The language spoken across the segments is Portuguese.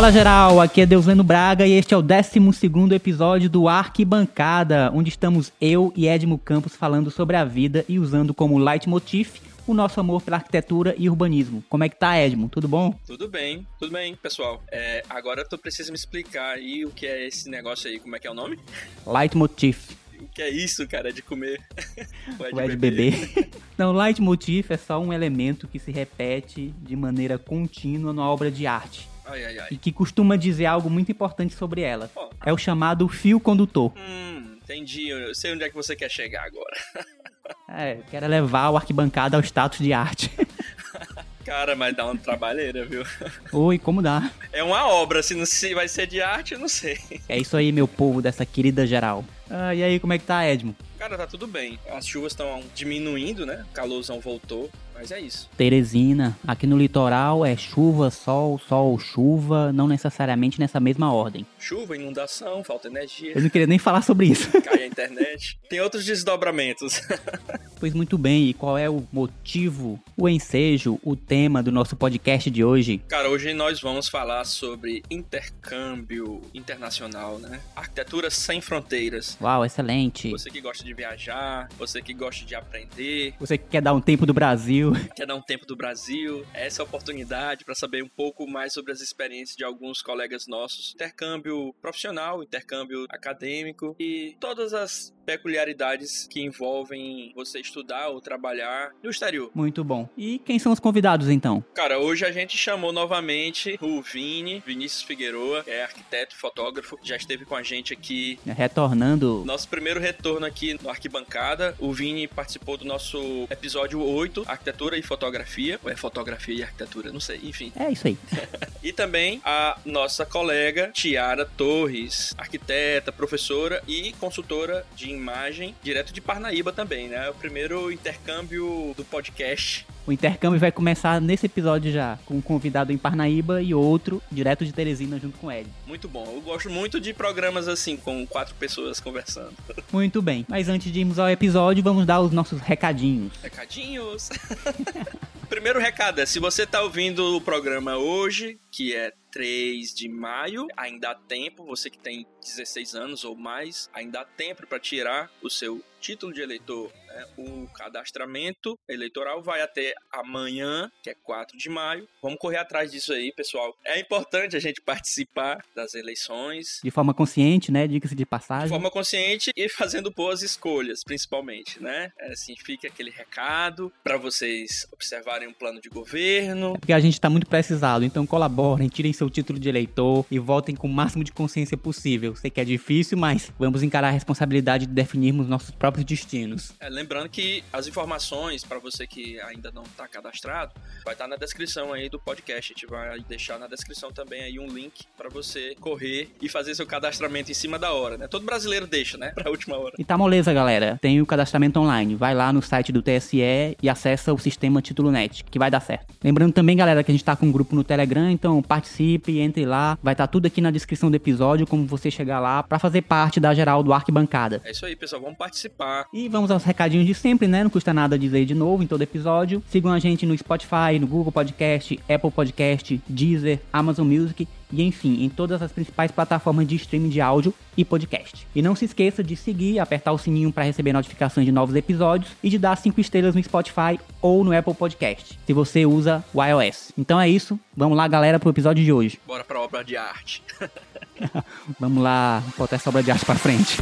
Fala geral, aqui é Deusleno Braga e este é o 12 episódio do Arquibancada, onde estamos eu e Edmo Campos falando sobre a vida e usando como leitmotiv o nosso amor pela arquitetura e urbanismo. Como é que tá, Edmo? Tudo bom? Tudo bem, tudo bem, pessoal. É, agora tu precisa me explicar aí o que é esse negócio aí, como é que é o nome? Leitmotiv. O que é isso, cara? De comer? Ou é de, é de beber? beber? Não, leitmotiv é só um elemento que se repete de maneira contínua numa obra de arte. Ai, ai, ai. E que costuma dizer algo muito importante sobre ela. Oh. É o chamado fio condutor. Hum, entendi. Eu sei onde é que você quer chegar agora. É, quero levar o arquibancada ao status de arte. Cara, mas dá uma trabalheira, viu? Oi, como dá? É uma obra, se, não, se vai ser de arte, eu não sei. É isso aí, meu povo dessa querida geral. Ah, e aí, como é que tá, Edmo? Cara, tá tudo bem. As chuvas estão diminuindo, né? O calorzão voltou. Mas é isso. Teresina, aqui no litoral é chuva, sol, sol, chuva, não necessariamente nessa mesma ordem. Chuva, inundação, falta energia. Eu não queria nem falar sobre isso. Cai a internet. Tem outros desdobramentos. pois muito bem, e qual é o motivo, o ensejo, o tema do nosso podcast de hoje? Cara, hoje nós vamos falar sobre intercâmbio internacional, né? Arquitetura sem fronteiras. Uau, excelente. Você que gosta de viajar, você que gosta de aprender. Você que quer dar um tempo do Brasil. Quer dar um tempo do Brasil? Essa é a oportunidade para saber um pouco mais sobre as experiências de alguns colegas nossos. Intercâmbio profissional, intercâmbio acadêmico e todas as peculiaridades que envolvem você estudar ou trabalhar no exterior. Muito bom. E quem são os convidados então? Cara, hoje a gente chamou novamente o Vini, Vinícius Figueroa, que é arquiteto e fotógrafo, já esteve com a gente aqui. Retornando. Nosso primeiro retorno aqui no Arquibancada. O Vini participou do nosso episódio 8, Arquitetura e Fotografia. Ou é Fotografia e Arquitetura, não sei, enfim. É isso aí. e também a nossa colega Tiara Torres, arquiteta, professora e consultora de imagem, direto de Parnaíba também, né? É o primeiro intercâmbio do podcast. O intercâmbio vai começar nesse episódio já, com um convidado em Parnaíba e outro direto de Teresina junto com ele. Muito bom. Eu gosto muito de programas assim, com quatro pessoas conversando. Muito bem. Mas antes de irmos ao episódio, vamos dar os nossos recadinhos. Recadinhos! Primeiro recado é, se você está ouvindo o programa hoje, que é 3 de maio. Ainda há tempo, você que tem 16 anos ou mais, ainda há tempo para tirar o seu título de eleitor. Né? O cadastramento eleitoral vai até amanhã, que é 4 de maio. Vamos correr atrás disso aí, pessoal. É importante a gente participar das eleições. De forma consciente, né? Diga-se de passagem. De forma consciente e fazendo boas escolhas, principalmente, né? É assim, fica aquele recado para vocês observarem um plano de governo. É porque a gente está muito precisado, então colaborem, tirem seu título de eleitor e votem com o máximo de consciência possível. Sei que é difícil, mas vamos encarar a responsabilidade de definirmos nossos próprios próprios destinos. É, lembrando que as informações, para você que ainda não está cadastrado, vai estar tá na descrição aí do podcast. A gente vai deixar na descrição também aí um link para você correr e fazer seu cadastramento em cima da hora, né? Todo brasileiro deixa, né? Pra última hora. E tá moleza, galera. Tem o cadastramento online. Vai lá no site do TSE e acessa o sistema Título Net, que vai dar certo. Lembrando também, galera, que a gente tá com um grupo no Telegram, então participe, entre lá. Vai estar tá tudo aqui na descrição do episódio, como você chegar lá para fazer parte da geral do Arquibancada. É isso aí, pessoal. Vamos participar participar. E vamos aos recadinhos de sempre, né? Não custa nada dizer de novo em todo episódio. Sigam a gente no Spotify, no Google Podcast, Apple Podcast, Deezer, Amazon Music e enfim, em todas as principais plataformas de streaming de áudio e podcast. E não se esqueça de seguir, apertar o sininho para receber notificações de novos episódios e de dar 5 estrelas no Spotify ou no Apple Podcast, se você usa o iOS. Então é isso, vamos lá galera pro episódio de hoje. Bora pra obra de arte. vamos lá, botar essa obra de arte pra frente.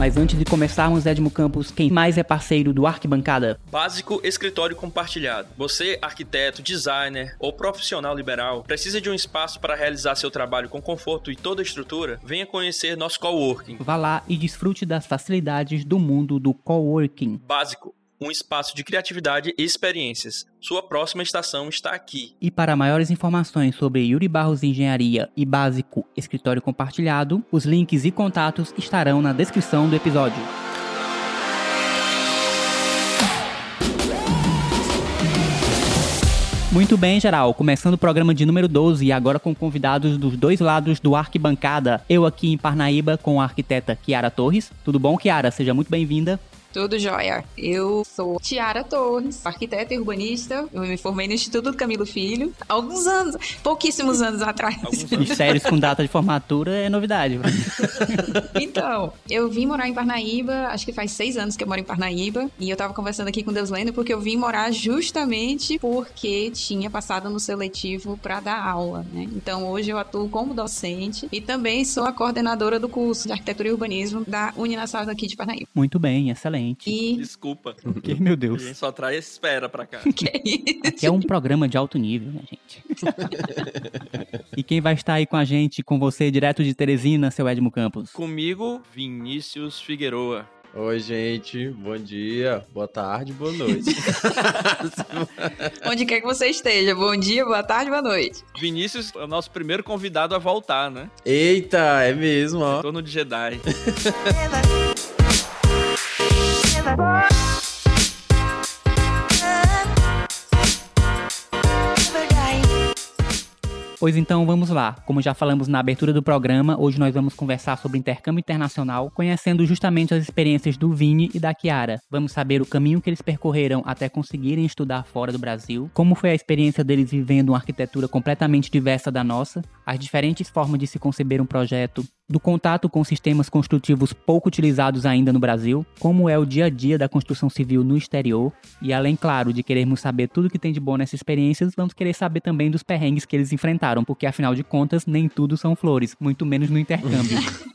Mas antes de começarmos, Edmo Campos, quem mais é parceiro do Arquibancada? Básico Escritório Compartilhado. Você, arquiteto, designer ou profissional liberal, precisa de um espaço para realizar seu trabalho com conforto e toda a estrutura? Venha conhecer nosso coworking. Vá lá e desfrute das facilidades do mundo do coworking. Básico um espaço de criatividade e experiências. Sua próxima estação está aqui. E para maiores informações sobre Yuri Barros Engenharia e Básico Escritório Compartilhado, os links e contatos estarão na descrição do episódio. Muito bem, geral. Começando o programa de número 12 e agora com convidados dos dois lados do Arquibancada. Eu aqui em Parnaíba com a arquiteta Kiara Torres. Tudo bom, Kiara? Seja muito bem-vinda. Tudo jóia. Eu sou Tiara Torres, arquiteta e urbanista. Eu me formei no Instituto do Camilo Filho há alguns anos, pouquíssimos anos atrás. Anos. Mistérios com data de formatura é novidade. pra mim. Então, eu vim morar em Parnaíba, acho que faz seis anos que eu moro em Parnaíba, e eu tava conversando aqui com Deus Lendo porque eu vim morar justamente porque tinha passado no seletivo para dar aula, né? Então, hoje eu atuo como docente e também sou a coordenadora do curso de Arquitetura e Urbanismo da Uninasal aqui de Parnaíba. Muito bem, excelente. E... Desculpa. Que, meu A Deus. gente só traz espera pra cá. que é isso? Aqui é um programa de alto nível, né, gente? e quem vai estar aí com a gente, com você, direto de Teresina, seu Edmo Campos? Comigo, Vinícius Figueroa. Oi, gente. Bom dia, boa tarde, boa noite. Onde quer que você esteja. Bom dia, boa tarde, boa noite. Vinícius é o nosso primeiro convidado a voltar, né? Eita, é mesmo, ó. Retorno de Jedi. Pois então, vamos lá. Como já falamos na abertura do programa, hoje nós vamos conversar sobre intercâmbio internacional, conhecendo justamente as experiências do Vini e da Kiara. Vamos saber o caminho que eles percorreram até conseguirem estudar fora do Brasil, como foi a experiência deles vivendo uma arquitetura completamente diversa da nossa, as diferentes formas de se conceber um projeto, do contato com sistemas construtivos pouco utilizados ainda no Brasil, como é o dia a dia da construção civil no exterior, e além, claro, de querermos saber tudo que tem de bom nessas experiências, vamos querer saber também dos perrengues que eles enfrentaram, porque afinal de contas, nem tudo são flores, muito menos no intercâmbio.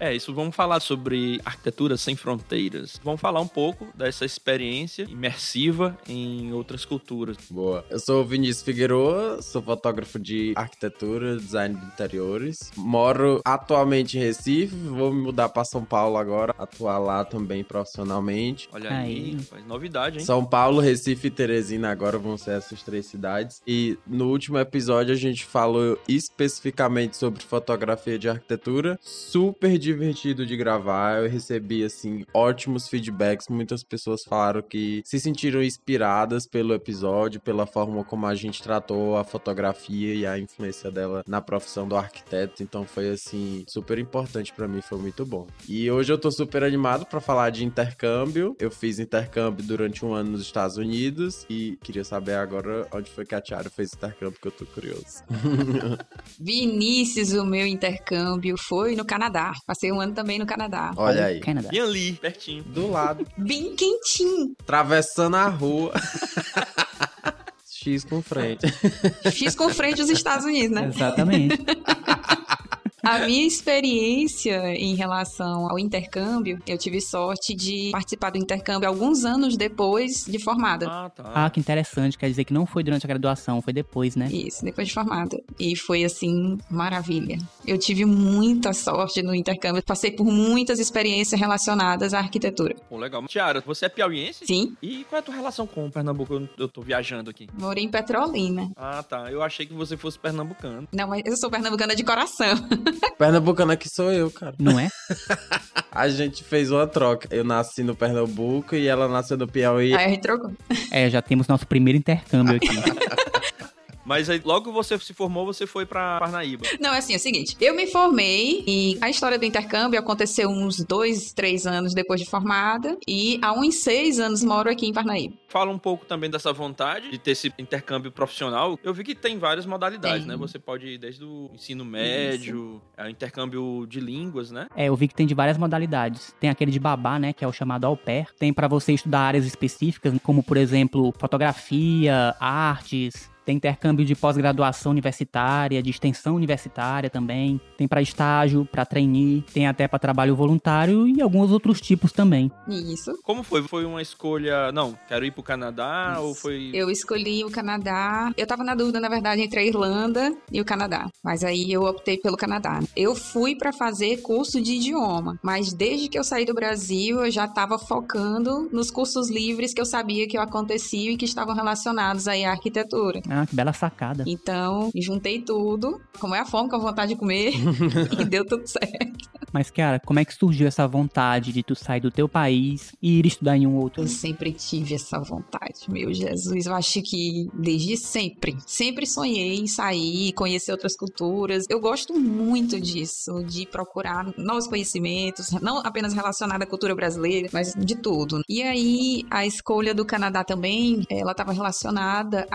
É, isso vamos falar sobre arquitetura sem fronteiras. Vamos falar um pouco dessa experiência imersiva em outras culturas. Boa. Eu sou o Vinícius Figueroa, sou fotógrafo de arquitetura, design de interiores. Moro atualmente em Recife, vou me mudar para São Paulo agora, atuar lá também profissionalmente. Olha aí, Aí. faz novidade, hein? São Paulo, Recife e Teresina agora vão ser essas três cidades. E no último episódio a gente falou especificamente sobre fotografia de arquitetura. Super divertido de gravar. Eu recebi assim ótimos feedbacks. Muitas pessoas falaram que se sentiram inspiradas pelo episódio, pela forma como a gente tratou a fotografia e a influência dela na profissão do arquiteto. Então foi assim super importante pra mim, foi muito bom. E hoje eu tô super animado pra falar de intercâmbio. Eu fiz intercâmbio durante um ano nos Estados Unidos e queria saber agora onde foi que a Tiara fez intercâmbio, que eu tô curioso. Vinícius, o meu intercâmbio foi no Canadá. Passei um ano também no Canadá. Olha aí. Canadá. E ali, pertinho. Do lado, Bem quentinho. atravessando a rua. X com frente. Fiz com frente os Estados Unidos, né? Exatamente. A minha experiência em relação ao intercâmbio, eu tive sorte de participar do intercâmbio alguns anos depois de formada. Ah, tá. Ah, que interessante. Quer dizer que não foi durante a graduação, foi depois, né? Isso, depois de formada. E foi assim, maravilha. Eu tive muita sorte no intercâmbio, passei por muitas experiências relacionadas à arquitetura. Pô, legal. Tiara, você é piauiense? Sim, E qual é a tua relação com o Pernambuco? Eu- Eu tô viajando aqui. morei em Petrolina. Ah, tá. Eu achei que você fosse pernambucano. Não, mas eu sou pernambucana de coração. Pernambucano aqui sou eu, cara. Não é? A gente fez uma troca. Eu nasci no Pernambuco e ela nasceu no Piauí. Aí a gente trocou. É, já temos nosso primeiro intercâmbio aqui. Mas aí, logo que você se formou, você foi pra Parnaíba. Não, é assim, é o seguinte. Eu me formei e a história do intercâmbio aconteceu uns dois, três anos depois de formada. E há uns seis anos moro aqui em Parnaíba. Fala um pouco também dessa vontade de ter esse intercâmbio profissional. Eu vi que tem várias modalidades, Tem. né? Você pode ir desde o ensino médio, é, intercâmbio de línguas, né? É, eu vi que tem de várias modalidades. Tem aquele de babá, né, que é o chamado au pair. Tem pra você estudar áreas específicas, como por exemplo, fotografia, artes. Tem intercâmbio de pós-graduação universitária, de extensão universitária também. Tem pra estágio, pra trainee, tem até pra trabalho voluntário e alguns outros tipos também. Isso. Como foi? Foi uma escolha. Não, quero ir pro Canadá ou foi. Eu escolhi o Canadá. Eu tava na dúvida, na verdade, entre a Irlanda e o Canadá. Mas aí eu optei pelo Canadá. Eu fui pra fazer curso de idioma, mas desde que eu saí do Brasil, eu já tava focando nos cursos livres que eu sabia que aconteciam e que estavam relacionados aí à arquitetura. Ah, que bela sacada. Então, juntei tudo, como é a fome, com a vontade de comer, e deu tudo certo. Mas, cara, como é que surgiu essa vontade de tu sair do teu país e ir estudar em um outro? Eu sempre tive essa vontade, meu Jesus. Eu acho que desde sempre, sempre sonhei em sair, conhecer outras culturas. Eu gosto muito disso, de procurar novos conhecimentos, não apenas relacionado à cultura brasileira, mas de tudo. E aí, a escolha do Canadá também, ela estava relacionada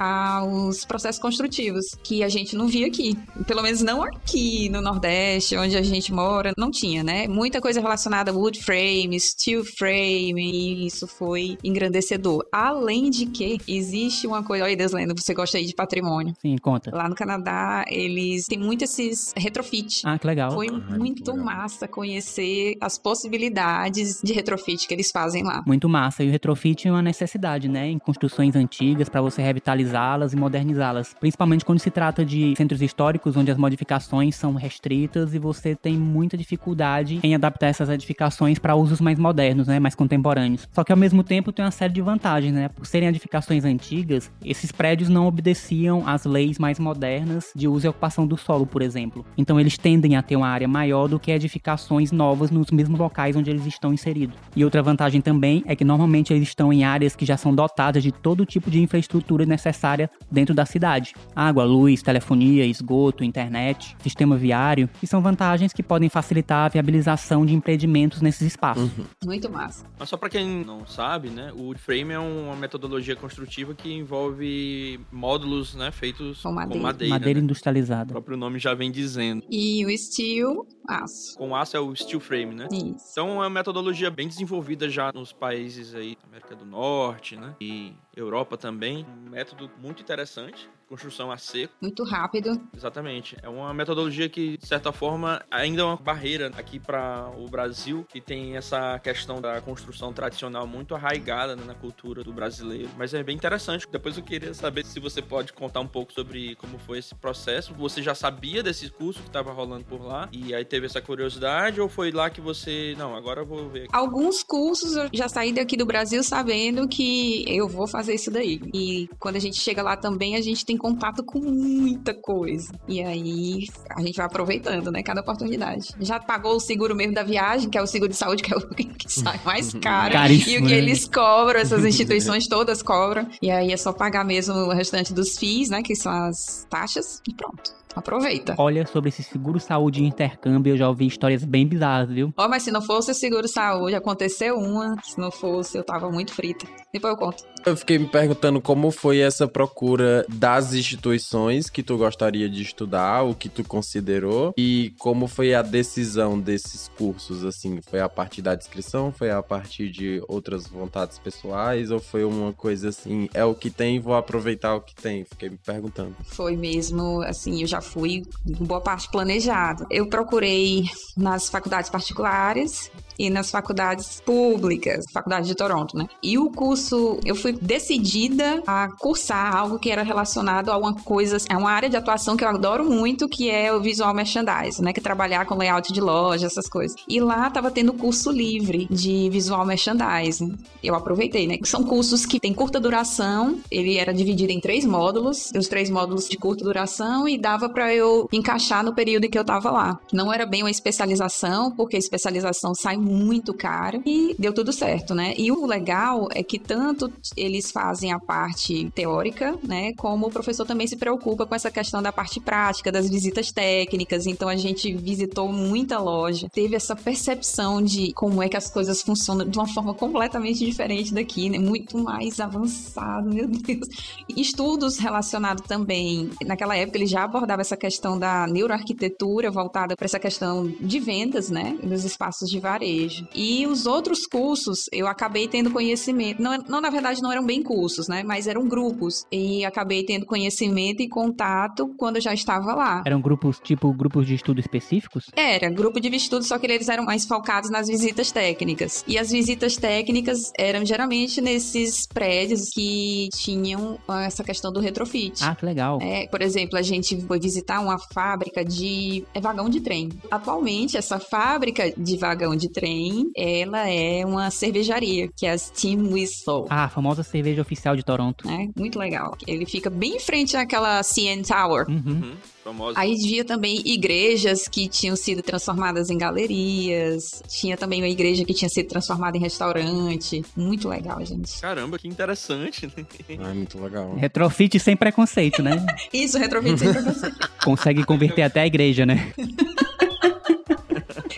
aos processos construtivos, que a gente não via aqui. Pelo menos não aqui no Nordeste, onde a gente mora, não tinha né? Muita coisa relacionada a wood frame, steel frame, e isso foi engrandecedor. Além de que existe uma coisa, olha, Deslendo, você gosta aí de patrimônio. Sim, conta. Lá no Canadá, eles têm muito esses retrofit. Ah, que legal. Foi Ah, muito legal. massa conhecer as possibilidades de retrofit que eles fazem lá. Muito massa. E o retrofit é uma necessidade, né? Em construções antigas, para você revitalizá-las e modernizá-las. Principalmente quando se trata de centros históricos, onde as modificações são restritas e você tem muita dificuldade em adaptar essas edificações para usos mais modernos, né? Mais contemporâneos. Só que ao mesmo tempo tem uma série de vantagens, né? Por serem edificações antigas, esses prédios não obedeciam às leis mais modernas de uso e ocupação do solo, por exemplo. Então eles tendem a ter uma área maior do que edificações novas nos mesmos locais onde eles estão inseridos. E outra vantagem também é que normalmente eles estão em áreas que já são dotadas de todo tipo de infraestrutura necessária dentro da cidade: água, luz, telefonia, esgoto, internet, sistema viário, e são vantagens que podem facilitar a viabilização de empreendimentos nesses espaços. Muito massa. Mas só pra quem não sabe, né, o wood frame é uma metodologia construtiva que envolve módulos, né, feitos Com com madeira. madeira. Madeira né? O industrializada. próprio nome já vem dizendo. E o steel, aço. Com aço é o steel frame, né? Isso. Então é uma metodologia bem desenvolvida já nos países aí da América do Norte, né? E Europa também. Um método muito interessante. Construção a seco, Muito rápido. exatamente. É uma metodologia que, de certa forma, ainda é uma barreira aqui para o Brasil, que tem essa questão da construção tradicional muito arraigada né, na cultura do brasileiro. Mas é bem interessante. Depois eu queria saber se você pode contar um pouco sobre como foi esse processo. Você já sabia desse curso que estava rolando por lá? E aí teve essa curiosidade? Ou foi lá que você. Não, agora eu vou ver aqui. Alguns cursos eu já saí daqui do Brasil sabendo que eu vou fazer isso daí. E quando a gente chega lá também, a gente tem contato com muita coisa. E aí a gente vai aproveitando, né? Cada oportunidade. Já pagou o seguro mesmo da viagem, que é o seguro de saúde, que é o que sai mais caro. Caríssimo, E o que né? eles cobram, essas instituições todas cobram. E aí é só pagar mesmo o restante dos FIIs, né? Que são as taxas. E pronto. Aproveita. Olha, sobre esse seguro saúde e intercâmbio, eu já ouvi histórias bem bizarras, viu? Ó, mas se não fosse o seguro saúde, aconteceu uma. Se não fosse, eu tava muito frita. Depois eu conto. Eu fiquei me perguntando como foi essa procura das instituições que tu gostaria de estudar, o que tu considerou, e como foi a decisão desses cursos, assim, foi a partir da descrição, foi a partir de outras vontades pessoais, ou foi uma coisa assim, é o que tem, vou aproveitar o que tem? Fiquei me perguntando. Foi mesmo, assim, eu já fui boa parte planejado. Eu procurei nas faculdades particulares e nas faculdades públicas, faculdade de Toronto, né? E o curso, eu fui decidida a cursar algo que era relacionado a uma coisa, a uma área de atuação que eu adoro muito, que é o visual merchandising, né? Que é trabalhar com layout de loja, essas coisas. E lá tava tendo curso livre de visual merchandising. Eu aproveitei, né? São cursos que têm curta duração, ele era dividido em três módulos, os três módulos de curta duração e dava para eu encaixar no período em que eu tava lá. Não era bem uma especialização, porque a especialização sai muito cara e deu tudo certo, né? E o legal é que tanto eles fazem a parte teórica, né, como o professor também se preocupa com essa questão da parte prática, das visitas técnicas. Então a gente visitou muita loja, teve essa percepção de como é que as coisas funcionam de uma forma completamente diferente daqui, né? Muito mais avançado, meu Deus. Estudos relacionados também, naquela época ele já abordava essa questão da neuroarquitetura voltada para essa questão de vendas, né, dos espaços de varejo. E os outros cursos, eu acabei tendo conhecimento, não, não na verdade não eram bem cursos, né, mas eram grupos. E acabei tendo conhecimento e contato quando eu já estava lá. Eram grupos, tipo, grupos de estudo específicos? Era, grupo de estudo, só que eles eram mais focados nas visitas técnicas. E as visitas técnicas eram geralmente nesses prédios que tinham ah, essa questão do retrofit. Ah, que legal. É, por exemplo, a gente foi visitar uma fábrica de é, vagão de trem. Atualmente, essa fábrica de vagão de trem ela é uma cervejaria, que é a Steam Whistle. Ah, a famosa cerveja oficial de Toronto. né? Muito legal. Ele fica bem em frente àquela CN Tower. Uhum. Famosa. Aí via também igrejas que tinham sido transformadas em galerias. Tinha também uma igreja que tinha sido transformada em restaurante. Muito legal, gente. Caramba, que interessante. né? Ah, muito legal. Retrofit sem preconceito, né? Isso, retrofit sempre você. Consegue converter até a igreja, né?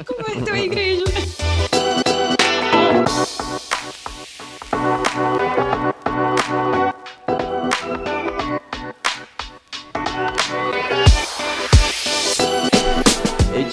Converteu a igreja.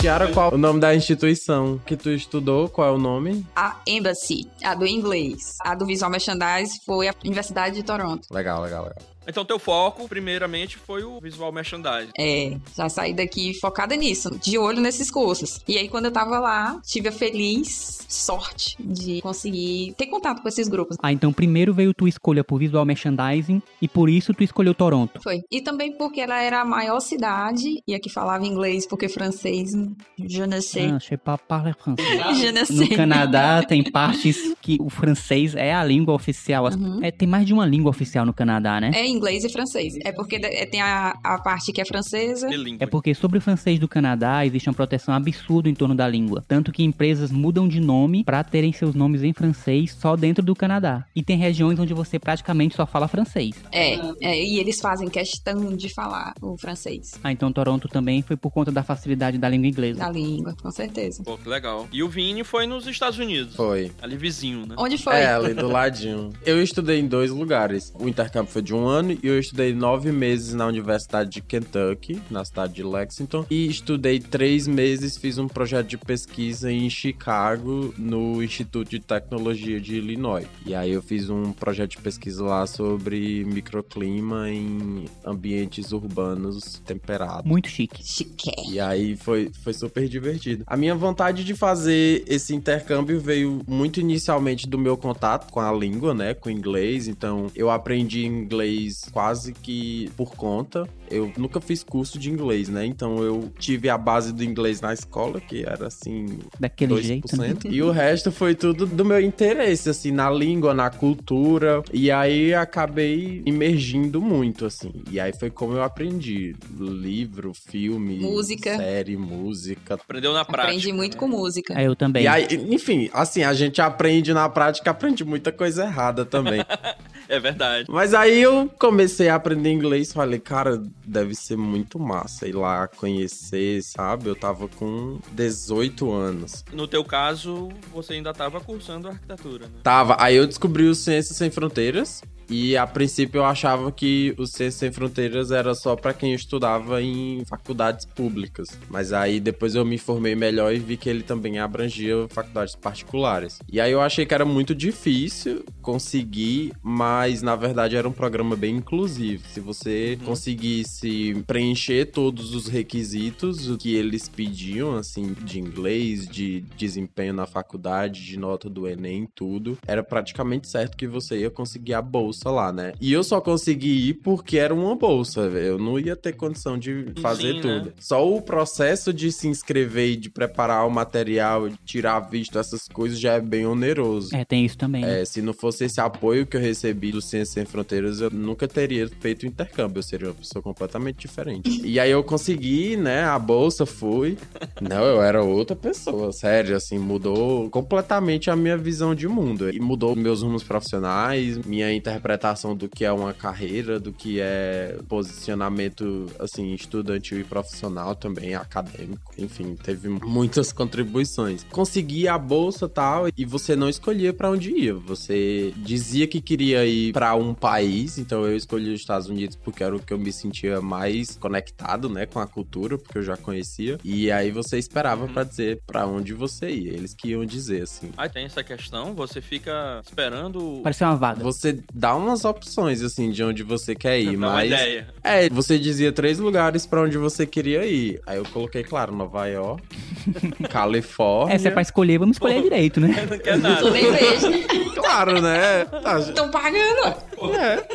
Tiara, qual o nome da instituição que tu estudou? Qual é o nome? A Embassy, a do inglês. A do Visual Merchandise foi a Universidade de Toronto. Legal, legal, legal. Então, teu foco, primeiramente, foi o visual merchandising. É, já saí daqui focada nisso, de olho nesses cursos. E aí, quando eu tava lá, tive a feliz sorte de conseguir ter contato com esses grupos. Ah, então primeiro veio tua escolha por visual merchandising e por isso tu escolheu Toronto. Foi. E também porque ela era a maior cidade, e aqui falava inglês, porque francês, je ne sais. Ah, je pas parler français. Je ne No sais. Canadá tem partes que o francês é a língua oficial. Uhum. É, tem mais de uma língua oficial no Canadá, né? É inglês e francês. É porque é, tem a, a parte que é francesa. É porque sobre o francês do Canadá existe uma proteção absurda em torno da língua. Tanto que empresas mudam de nome para terem seus nomes em francês só dentro do Canadá. E tem regiões onde você praticamente só fala francês. É, é, e eles fazem questão de falar o francês. Ah, então Toronto também foi por conta da facilidade da língua inglesa. Da língua, com certeza. Pô, que legal. E o Vini foi nos Estados Unidos. Foi. Ali vizinho, né? Onde foi? É, ali do ladinho. Eu estudei em dois lugares. O intercâmbio foi de um ano e eu estudei nove meses na Universidade de Kentucky, na cidade de Lexington. E estudei três meses, fiz um projeto de pesquisa em Chicago, no Instituto de Tecnologia de Illinois. E aí eu fiz um projeto de pesquisa lá sobre microclima em ambientes urbanos temperados. Muito chique. Chique. E aí foi, foi super divertido. A minha vontade de fazer esse intercâmbio veio muito inicialmente do meu contato com a língua, né? Com o inglês. Então eu aprendi inglês quase que por conta. Eu nunca fiz curso de inglês, né? Então eu tive a base do inglês na escola, que era assim, Daquele 2%. jeito. né? E o resto foi tudo do meu interesse, assim, na língua, na cultura. E aí acabei imergindo muito, assim. E aí foi como eu aprendi. Livro, filme, Música. série, música. Aprendeu na prática. Aprendi muito com música. É, eu também. E aí, enfim, assim, a gente aprende na prática, aprende muita coisa errada também. É verdade. Mas aí eu comecei a aprender inglês, falei, cara, deve ser muito massa ir lá conhecer, sabe? Eu tava com 18 anos. No teu caso, você ainda estava cursando arquitetura, né? Tava. Aí eu descobri o Ciências Sem Fronteiras. E a princípio eu achava que o Ciências Sem Fronteiras era só pra quem estudava em faculdades públicas. Mas aí depois eu me informei melhor e vi que ele também abrangia faculdades particulares. E aí eu achei que era muito difícil conseguir, mas na verdade era um programa bem inclusivo. Se você conseguisse preencher todos os requisitos o que eles pediam, assim, de inglês, de desempenho na faculdade, de nota do Enem, tudo, era praticamente certo que você ia conseguir a bolsa lá, né? E eu só consegui ir porque era uma bolsa, eu não ia ter condição de fazer Sim, tudo. né? Só o processo de se inscrever e de preparar o material, de tirar visto, essas coisas já é bem oneroso. É, tem isso também. né? É, se não fosse esse apoio que eu recebi do Ciências Sem Fronteiras, eu nunca teria feito o intercâmbio. Eu seria uma pessoa completamente diferente. E aí eu consegui, né? A bolsa fui. Não, eu era outra pessoa, sério, assim, mudou completamente a minha visão de mundo. E mudou meus rumos profissionais, minha interpretação do que é uma carreira, do que é posicionamento, assim, estudantil e profissional também, acadêmico. Enfim, teve muitas contribuições. Consegui a bolsa tal, e você não escolhia pra onde ia. Você dizia que queria ir pra um país, então eu escolhi os Estados Unidos porque era o que eu me sentia mais conectado, né, com a cultura, porque eu já conhecia. E aí você esperava pra dizer pra onde você ia. Eles que iam dizer, assim. Aí tem essa questão, você fica esperando Parecia uma vaga. Você dá umas opções, assim, de onde você quer ir, dar uma mas. ideia. É, você dizia três lugares pra onde você queria ir. Aí eu coloquei, claro, Nova York, Califórnia. É, se é pra escolher, vamos escolher direito, né? Não quer nada. Claro, né? Tá, Estão pagando. É.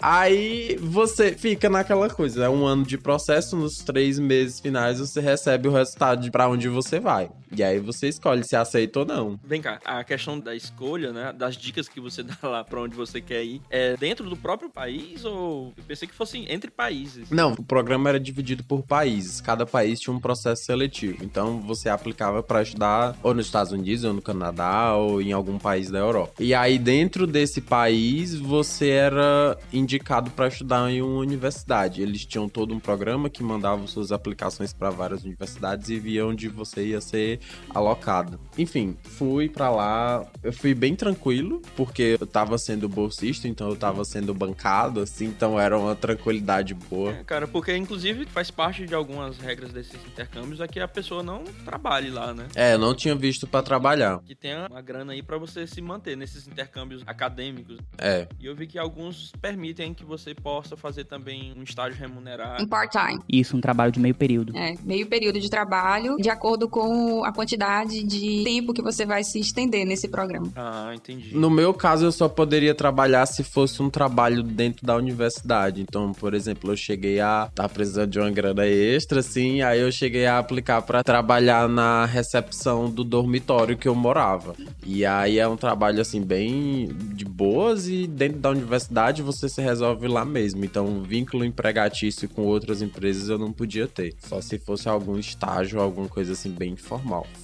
Aí você fica naquela coisa, é um ano de processo, nos três meses finais você recebe o resultado de pra onde você vai. E aí você escolhe se aceita ou não. Vem cá, a questão da escolha, né? Das dicas que você dá lá pra onde você quer ir, é dentro do próprio país ou eu pensei que fosse entre países? Não, o programa era dividido por países. Cada país tinha um processo seletivo. Então você aplicava para estudar ou nos Estados Unidos, ou no Canadá, ou em algum país da Europa. E aí dentro desse país você era indicado para estudar em uma universidade. Eles tinham todo um programa que mandava suas aplicações para várias universidades e via onde você ia ser alocado. Enfim, fui para lá. Eu fui bem tranquilo, porque eu tava sendo bolsista, então eu tava sendo bancado, assim, então era uma tranquilidade boa. É, cara, porque inclusive faz parte de algumas regras desses intercâmbios é que a pessoa não trabalhe lá, né? É, eu não tinha visto para trabalhar. Que tenha uma grana aí para você se manter nesses intercâmbios acadêmicos. É. E eu vi que alguns permitem que você possa fazer também um estágio remunerado. Um part-time. Isso, um trabalho de meio período. É, meio período de trabalho, de acordo com a quantidade de tempo que você vai se estender nesse programa. Ah, entendi. No meu caso, eu só poderia trabalhar se fosse um trabalho dentro da universidade. Então, por exemplo, eu cheguei a estar tá precisando de uma grana extra, assim, aí eu cheguei a aplicar para trabalhar na recepção do dormitório que eu morava. E aí é um trabalho, assim, bem de boas e dentro da universidade você se resolve lá mesmo. Então, um vínculo empregatício com outras empresas eu não podia ter. Só se fosse algum estágio, alguma coisa assim, bem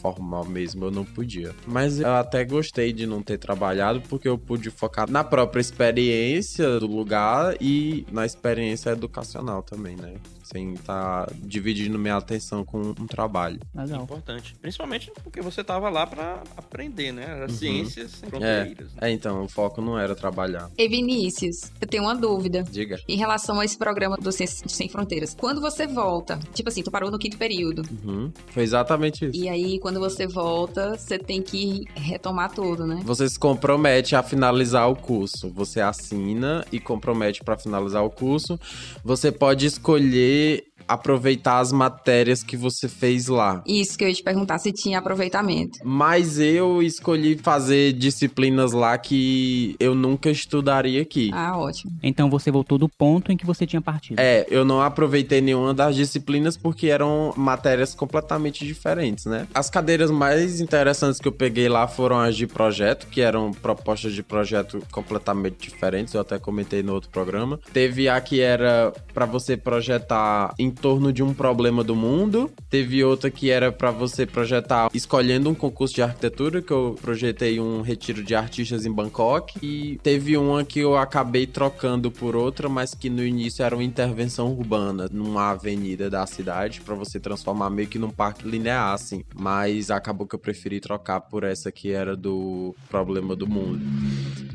formal. Formal mesmo eu não podia. Mas eu até gostei de não ter trabalhado porque eu pude focar na própria experiência do lugar e na experiência educacional também, né? Sem estar tá dividindo minha atenção com um trabalho. Legal. Importante. Principalmente porque você tava lá para aprender, né? Era uhum. ciências sem fronteiras. É. Né? é, então, o foco não era trabalhar. E Vinícius, eu tenho uma dúvida. Diga. Em relação a esse programa do Ciências Sem Fronteiras. Quando você volta, tipo assim, tu parou no quinto período. Uhum. Foi exatamente isso. E aí, quando você volta, você tem que retomar tudo, né? Você se compromete a finalizar o curso. Você assina e compromete para finalizar o curso. Você pode escolher et aproveitar as matérias que você fez lá. Isso que eu ia te perguntar se tinha aproveitamento. Mas eu escolhi fazer disciplinas lá que eu nunca estudaria aqui. Ah, ótimo. Então você voltou do ponto em que você tinha partido. É, eu não aproveitei nenhuma das disciplinas porque eram matérias completamente diferentes, né? As cadeiras mais interessantes que eu peguei lá foram as de projeto, que eram propostas de projeto completamente diferentes, eu até comentei no outro programa. Teve a que era para você projetar em torno de um problema do mundo. Teve outra que era para você projetar escolhendo um concurso de arquitetura, que eu projetei um retiro de artistas em Bangkok. E teve uma que eu acabei trocando por outra, mas que no início era uma intervenção urbana numa avenida da cidade para você transformar meio que num parque linear, assim. Mas acabou que eu preferi trocar por essa que era do problema do mundo.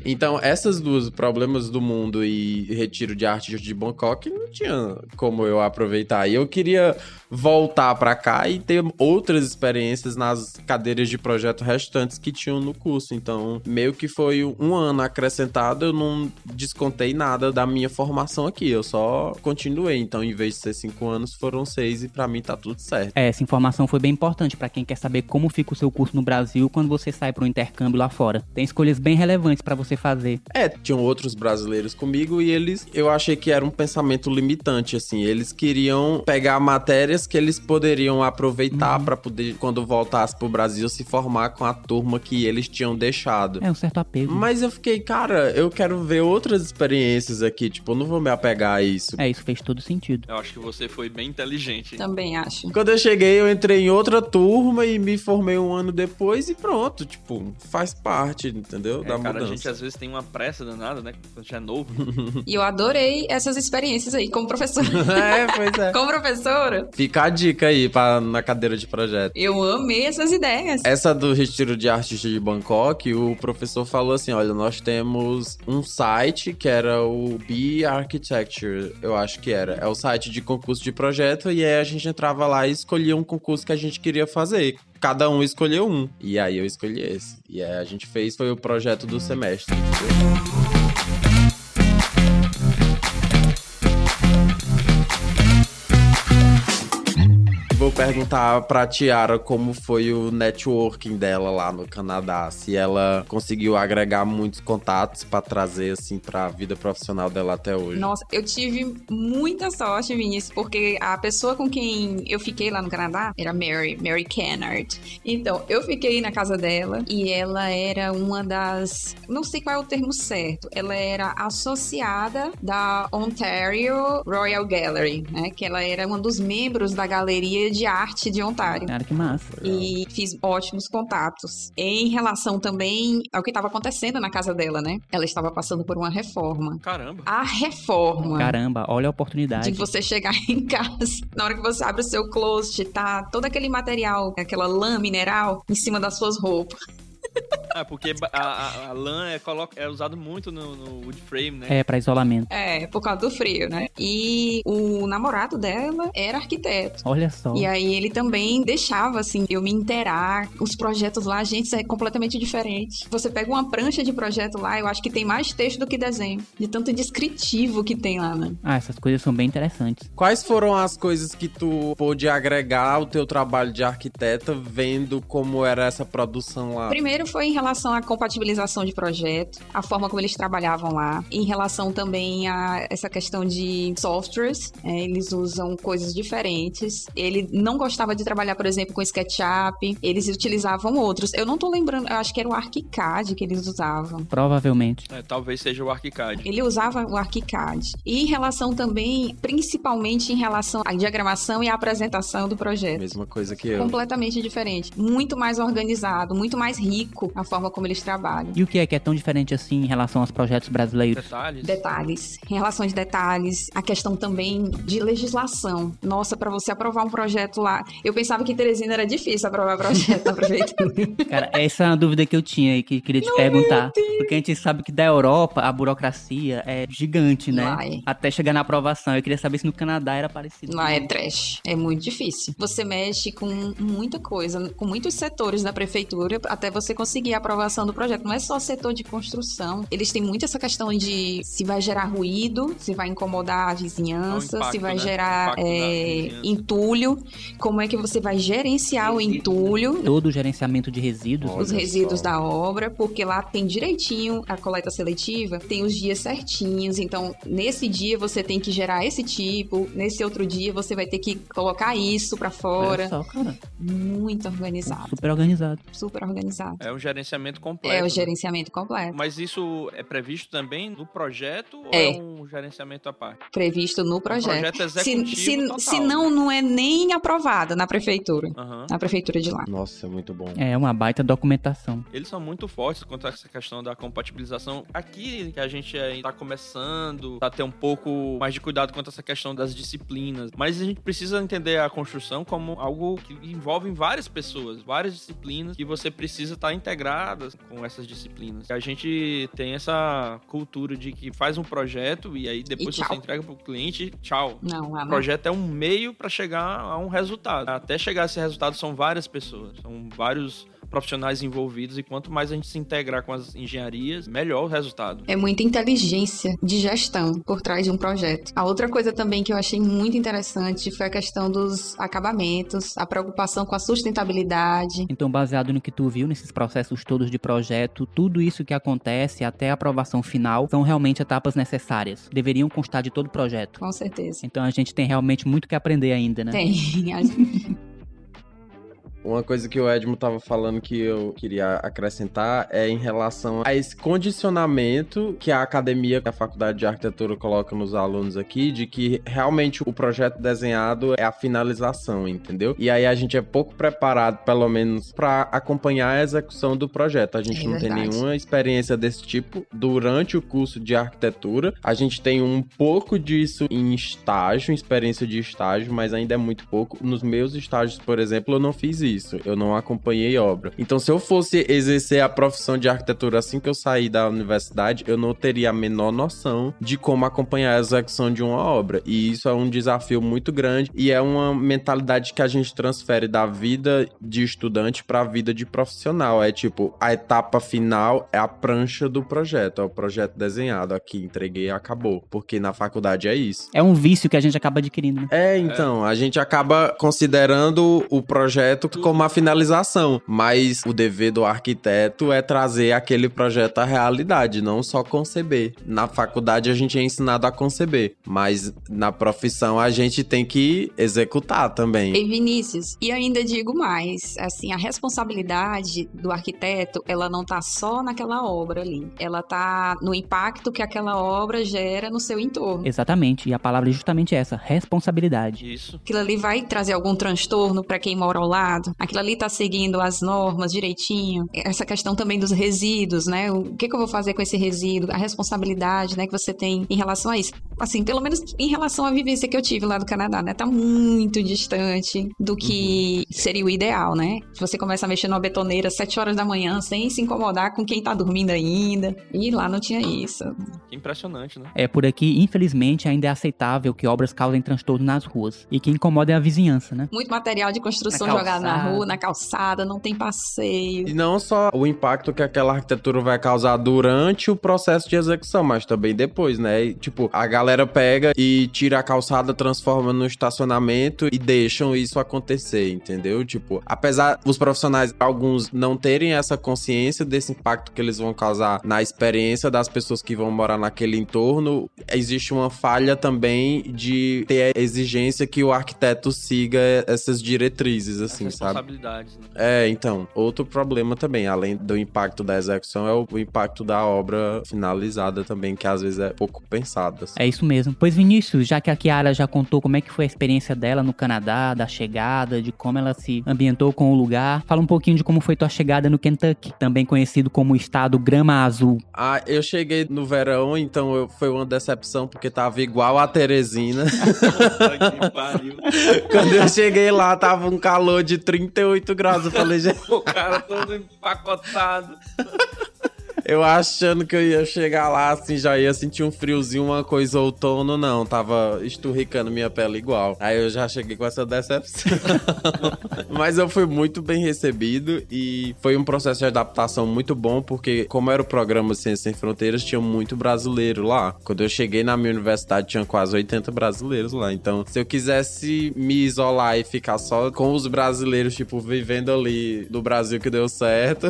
Então, essas duas, problemas do mundo e retiro de artistas de Bangkok, não tinha como eu aproveitar aproveitar. E eu queria voltar para cá e ter outras experiências nas cadeiras de projeto restantes que tinham no curso. Então, meio que foi um ano acrescentado, eu não descontei nada da minha formação aqui, eu só continuei. Então, em vez de ser cinco anos, foram seis e para mim tá tudo certo. É, essa informação foi bem importante para quem quer saber como fica o seu curso no Brasil quando você sai para um intercâmbio lá fora. Tem escolhas bem relevantes para você fazer. É, tinham outros brasileiros comigo e eles, eu achei que era um pensamento limitante, assim. Eles queriam pegar matérias que eles poderiam aproveitar uhum. para poder, quando voltasse pro Brasil, se formar com a turma que eles tinham deixado. É um certo apego. Mas eu fiquei, cara, eu quero ver outras experiências aqui, tipo, eu não vou me apegar a isso. É, isso fez todo sentido. Eu acho que você foi bem inteligente. Também acho. Quando eu cheguei, eu entrei em outra turma e me formei um ano depois e pronto, tipo, faz parte, entendeu? É, da cara, mudança. a gente às vezes tem uma pressa danada, né? Quando já é novo. e eu adorei essas experiências aí como professora. é, pois é. como professora. Fica a dica aí pra, na cadeira de projeto. Eu amei essas ideias. Essa do Retiro de Artista de Bangkok, o professor falou assim: olha, nós temos um site que era o Be Architecture, eu acho que era. É o site de concurso de projeto, e aí a gente entrava lá e escolhia um concurso que a gente queria fazer cada um escolheu um. E aí eu escolhi esse. E aí a gente fez, foi o projeto do semestre. Entendeu? Perguntar pra Tiara como foi o networking dela lá no Canadá. Se ela conseguiu agregar muitos contatos pra trazer, assim, pra vida profissional dela até hoje. Nossa, eu tive muita sorte, Vinícius, porque a pessoa com quem eu fiquei lá no Canadá era Mary, Mary Kennard. Então, eu fiquei na casa dela e ela era uma das. Não sei qual é o termo certo. Ela era associada da Ontario Royal Gallery, né? Que ela era um dos membros da Galeria de Arte de Ontário. Cara, que massa. E fiz ótimos contatos. Em relação também ao que estava acontecendo na casa dela, né? Ela estava passando por uma reforma. Caramba. A reforma. Caramba, olha a oportunidade. De você chegar em casa, na hora que você abre o seu closet, tá todo aquele material, aquela lã mineral em cima das suas roupas. Ah, porque a, a, a lã é, coloca, é usado muito no, no wood frame, né? É, pra isolamento. É, por causa do frio, né? E o namorado dela era arquiteto. Olha só. E aí ele também deixava, assim, eu me interar. Os projetos lá, gente, é completamente diferente. Você pega uma prancha de projeto lá, eu acho que tem mais texto do que desenho. De tanto descritivo que tem lá, né? Ah, essas coisas são bem interessantes. Quais foram as coisas que tu pôde agregar ao teu trabalho de arquiteta, vendo como era essa produção lá? Primeiro foi em relação à compatibilização de projeto, a forma como eles trabalhavam lá, em relação também a essa questão de softwares, é, eles usam coisas diferentes. Ele não gostava de trabalhar, por exemplo, com SketchUp, eles utilizavam outros. Eu não tô lembrando, eu acho que era o ArchiCAD que eles usavam. Provavelmente. É, talvez seja o ArchiCAD. Ele usava o ArchiCAD. E em relação também, principalmente em relação à diagramação e à apresentação do projeto. Mesma coisa que eu. Completamente diferente. Muito mais organizado, muito mais rico a forma como eles trabalham. E o que é que é tão diferente assim em relação aos projetos brasileiros? Detalhes. Detalhes. Em relação de detalhes, a questão também de legislação. Nossa, para você aprovar um projeto lá. Eu pensava que em Teresina era difícil aprovar projeto na prefeitura. Cara, essa é uma dúvida que eu tinha e que queria te perguntar. Porque a gente sabe que da Europa a burocracia é gigante, né? Lá é. Até chegar na aprovação. Eu queria saber se no Canadá era parecido. Lá é trash. É muito difícil. Você mexe com muita coisa, com muitos setores da prefeitura, até você conseguir a aprovação do projeto. Não é só setor de construção. Eles têm muito essa questão de se vai gerar ruído, se vai incomodar a vizinhança, É um impacto, se vai né? gerar é, entulho, como é que você vai gerenciar o entulho. Todo o gerenciamento de resíduos. Olha Os resíduos só. da obra, porque lá tem direitinho a coleta seletiva, tem os dias certinhos. Então, nesse dia você tem que gerar esse tipo, nesse outro dia você vai ter que colocar isso pra Olha fora. só, cara. Muito organizado, Super organizado. super organizado. É um gerenciamento completo. É o né? gerenciamento completo, Mas isso é previsto também no projeto ou É. é um gerenciamento à parte? previsto no Um projeto. projeto Se, executivo se, total. se não, não é nem aprovado na prefeitura. Aham. Na prefeitura de lá. Nossa, é muito bom. É uma baita documentação. Eles são muito fortes quanto a essa questão da compatibilização. Aqui, que a gente está começando a ter um pouco mais de cuidado quanto a essa questão das disciplinas. Mas a gente precisa entender a construção como algo que envolve várias pessoas, várias disciplinas, que você precisa estar integrada com essas disciplinas. A gente tem essa cultura de que faz um projeto e aí depois tchau. você entrega para o cliente, tchau. Não, O projeto é um meio para chegar a um resultado. Até chegar a esse resultado são várias pessoas, são vários profissionais envolvidos e quanto mais a gente se integrar com as engenharias, melhor o resultado. É muita inteligência de gestão por trás de um projeto. A outra coisa também que eu achei muito interessante foi a questão dos acabamentos, a preocupação com a sustentabilidade. Então, baseado no que tu viu nesses processos todos de projeto, tudo isso que acontece até a aprovação final são realmente etapas necessárias. Deveriam constar de todo o projeto. Com certeza. Então a gente tem realmente muito que aprender ainda, né? Tem. Uma coisa que o Edmo tava falando que eu queria acrescentar é em relação a esse condicionamento que a academia, que a faculdade de arquitetura coloca nos alunos aqui, de que realmente o projeto desenhado é a finalização, entendeu? E aí a gente é pouco preparado, pelo menos, para acompanhar a execução do projeto. A gente É não tem verdade. nenhuma experiência desse tipo durante o curso de arquitetura. A gente tem um pouco disso em estágio, experiência de estágio, mas ainda é muito pouco. Nos meus estágios, por exemplo, eu não fiz isso. Isso. Eu não acompanhei obra. Então, se eu fosse exercer a profissão de arquitetura assim que eu saí da universidade, eu não teria a menor noção de como acompanhar a execução de uma obra. E isso é um desafio muito grande e é uma mentalidade que a gente transfere da vida de estudante para a vida de profissional. É tipo, a etapa final é a prancha do projeto, é o projeto desenhado aqui, entreguei e acabou. Porque na faculdade é isso. É um vício que a gente acaba adquirindo. Né? É, então, a gente acaba considerando o projeto como a finalização, mas o dever do arquiteto é trazer aquele projeto à realidade, não só conceber. Na faculdade a gente é ensinado a conceber, mas na profissão a gente tem que executar também. E Vinícius, e ainda digo mais, assim, a responsabilidade do arquiteto, ela não tá só naquela obra ali, ela tá no impacto que aquela obra gera no seu entorno. Exatamente, e a palavra é justamente essa, responsabilidade. Isso. Aquilo ali vai trazer algum transtorno para quem mora ao lado? Aquilo ali tá seguindo as normas direitinho? Essa questão também dos resíduos, né? O que, que eu vou fazer com esse resíduo? A responsabilidade, né, que você tem em relação a isso. Assim, pelo menos em relação à vivência que eu tive lá do Canadá, né? Tá muito distante do que uhum. seria o ideal, né? Você começa a mexer numa betoneira às 7 horas da manhã sem se incomodar com quem tá dormindo ainda. E lá não tinha isso. Que impressionante, né? É, por aqui, infelizmente, ainda é aceitável que obras causem transtorno nas ruas. E que incomodem a vizinhança, né? Muito material de construção na jogado na rua, na calçada, não tem passeio. E não só o impacto que aquela arquitetura vai causar durante o processo de execução, mas também depois, né? E, tipo, a galera pega e tira a calçada, transforma no estacionamento e deixam isso acontecer, entendeu? Tipo, apesar dos profissionais, alguns não terem essa consciência desse impacto que eles vão causar na experiência das pessoas que vão morar naquele entorno, existe uma falha também de ter a exigência que o arquiteto siga essas diretrizes, assim, As sabe? Responsabilidades, né? É, então, outro problema também, além do impacto da execução, é o, impacto da obra finalizada também, que às vezes é pouco pensado. assim. É isso mesmo. Pois Vinícius, já que a Kiara já contou como é que foi a experiência dela no Canadá, da chegada, de como ela se ambientou com o lugar, fala um pouquinho de como foi tua chegada no Kentucky, também conhecido como o estado Grama Azul. Ah, eu cheguei no verão, então eu- foi uma decepção, porque tava igual a Teresina. Puta que pariu. Quando eu cheguei lá, tava um calor de 38 graus. Eu falei, gente, O cara todo empacotado. Eu achando que eu ia chegar lá, assim, já ia sentir um friozinho, uma coisa outono, não. Tava esturricando minha pele igual. Aí eu já cheguei com essa decepção. Mas eu fui muito bem recebido e foi um processo de adaptação muito bom, porque como era o programa Ciência Sem Fronteiras, tinha muito brasileiro lá. Quando eu cheguei na minha universidade, tinha quase 80 brasileiros lá. Então, se eu quisesse me isolar e ficar só com os brasileiros, tipo, vivendo ali do Brasil que deu certo,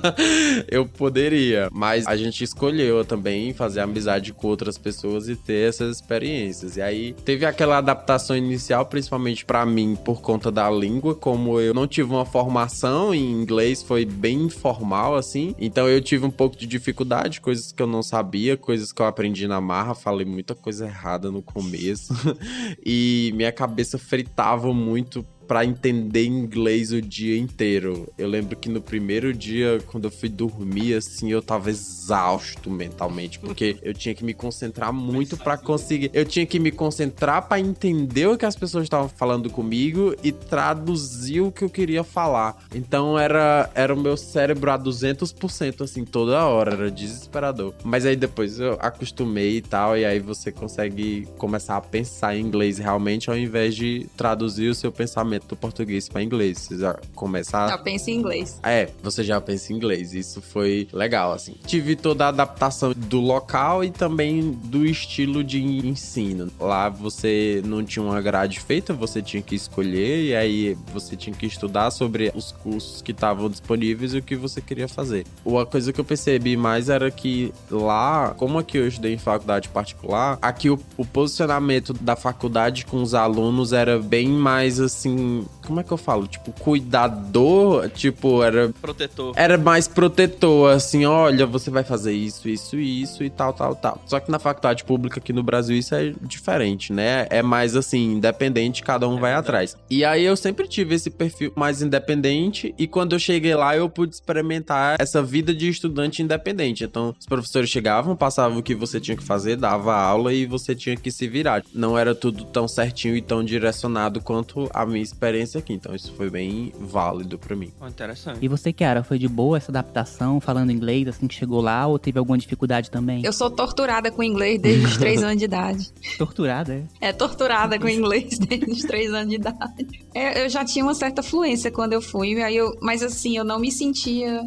eu poderia. Mas a gente escolheu também fazer amizade com outras pessoas e ter essas experiências. E aí teve aquela adaptação inicial, principalmente pra mim, por conta da língua. Como eu não tive uma formação em inglês, foi bem informal, assim. Então eu tive um pouco de dificuldade, coisas que eu não sabia, coisas que eu aprendi na marra. Falei muita coisa errada no começo. e minha cabeça fritava muito pra entender inglês o dia inteiro. Eu lembro que no primeiro dia, quando eu fui dormir, assim, eu tava exausto mentalmente, porque eu tinha que me concentrar muito pra conseguir. Eu tinha que me concentrar pra entender o que as pessoas estavam falando comigo e traduzir o que eu queria falar. Então era, era o meu cérebro a 200%, assim, toda hora. Era desesperador. Mas aí depois eu acostumei e tal, e aí você consegue começar a pensar em inglês realmente, ao invés de traduzir o seu pensamento do português para inglês. Você já começa Já pensa em inglês. é, você já pensa em inglês. Isso foi legal, assim. Tive toda a adaptação do local e também do estilo de ensino. Lá você não tinha uma grade feita, você tinha que escolher e aí você tinha que estudar sobre os cursos que estavam disponíveis e o que você queria fazer. Uma coisa que eu percebi mais era que lá, como aqui eu estudei em faculdade particular, aqui o, o posicionamento da faculdade com os alunos era bem mais assim. Como é que eu falo? Tipo, cuidador, tipo, era Protetor. era mais protetor, assim, olha, você vai fazer isso, isso, isso e tal, tal, tal. Só que na faculdade pública aqui no Brasil isso é diferente, né? É mais assim, independente, cada um vai atrás. E aí eu sempre tive esse perfil mais independente e quando eu cheguei lá eu pude experimentar essa vida de estudante independente. Então, os professores chegavam, passavam o que você tinha que fazer, dava aula e você tinha que se virar. Não era tudo tão certinho e tão direcionado quanto a minha experiência aqui. Então isso foi bem válido pra mim. Oh, interessante. E você, Kiara, foi de boa essa adaptação, falando inglês assim que chegou lá, ou teve alguma dificuldade também? Eu sou torturada com inglês desde os 3 anos de idade. Torturada, é? É, torturada com inglês desde os 3 anos de idade. É, eu já tinha uma certa fluência quando eu fui, aí eu, mas assim, eu não me sentia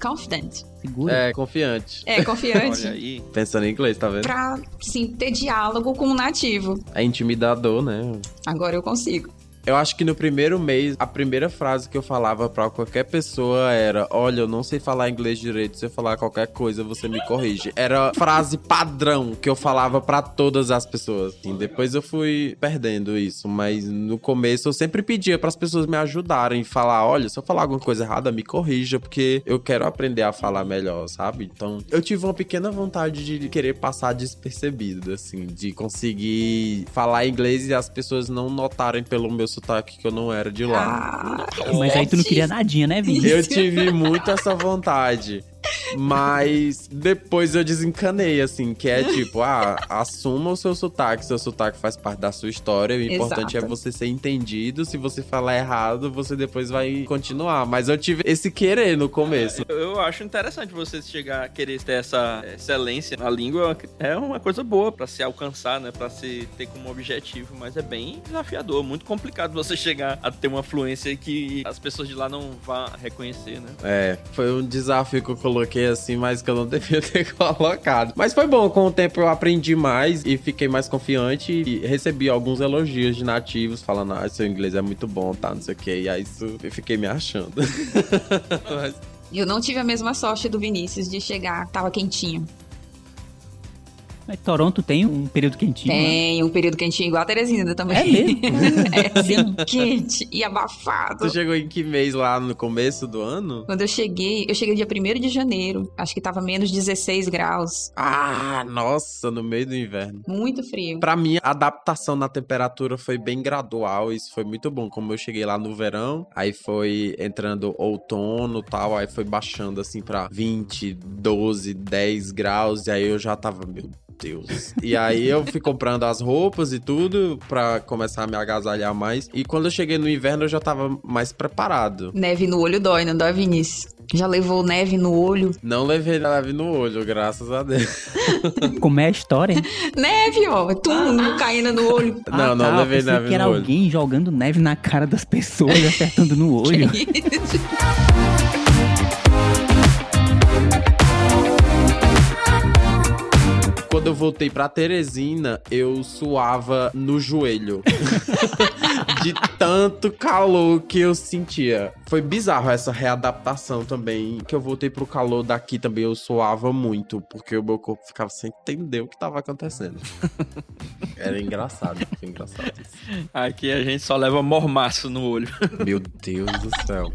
confident. Segura? É, confiante. É, confiante. Olha aí. Pensando em inglês, tá vendo? pra, assim, ter diálogo com o nativo. É intimidador, né? Agora eu consigo. Eu acho que no primeiro mês, a primeira frase que eu falava pra qualquer pessoa era: Olha, eu não sei falar inglês direito, se eu falar qualquer coisa, você me corrige. Era frase padrão que eu falava pra todas as pessoas. Assim, depois eu fui perdendo isso, mas no começo eu sempre pedia pras pessoas me ajudarem, falar: Olha, se eu falar alguma coisa errada, me corrija, porque eu quero aprender a falar melhor, sabe? Então eu tive uma pequena vontade de querer passar despercebido, assim, de conseguir falar inglês e as pessoas não notarem pelo meu sotaque que eu não era de lá. Ah, Mas aí tu não queria nadinha, né, Vini? Eu tive muito essa vontade. Mas depois eu desencanei, assim, que é tipo, ah, assuma o seu sotaque, seu sotaque faz parte da sua história. O importante Exato. é você ser entendido. Se você falar errado, você depois vai continuar. Mas eu tive esse querer no começo. Eu acho interessante você chegar a querer ter essa excelência na língua. É uma coisa boa pra se alcançar, né? Pra se ter como objetivo, mas é bem desafiador, muito complicado você chegar a ter uma fluência que as pessoas de lá não vão reconhecer, né? É, foi um desafio que eu coloquei assim, mas que eu não devia ter colocado. Mas foi bom, com o tempo eu aprendi mais e fiquei mais confiante e recebi alguns elogios de nativos falando, ah, seu inglês é muito bom, tá, não sei o que. E aí isso eu fiquei me achando. Mas eu não tive a mesma sorte do Vinícius de chegar, tava quentinho. Mas Toronto tem um período quentinho. né? Tem um período quentinho igual a Teresina também. É mesmo? é, assim, quente e abafado. tu chegou em que mês lá no começo do ano? Quando eu cheguei, eu cheguei dia 1 de janeiro. Acho que tava menos 16 graus. Ah, nossa, no meio do inverno. Muito frio. Pra mim, a adaptação na temperatura foi bem gradual, isso foi muito bom. Como eu cheguei lá no verão, aí foi entrando outono e tal, aí foi baixando assim pra 20, 12, 10 graus, e aí eu já tava, meu Deus. E aí eu fui comprando as roupas e tudo pra começar a me agasalhar mais. E quando eu cheguei no inverno, eu já tava mais preparado. Neve no olho dói, não dói, Vinícius? Já levou neve no olho? Não levei neve no olho, graças a Deus. Como é a história, hein? Neve, ó. Tum, caindo no olho. não, Ah, não tá, levei eu pensei neve que era no olho. alguém jogando neve na cara das pessoas, acertando no olho. Quando eu voltei pra Teresina, eu suava no joelho. de tanto calor que eu sentia. Foi bizarro essa readaptação também. Que eu voltei pro calor daqui também, eu suava muito. Porque o meu corpo ficava sem entender o que tava acontecendo. Era engraçado, foi engraçado isso. Aqui a gente só leva mormaço no olho. Meu Deus do céu.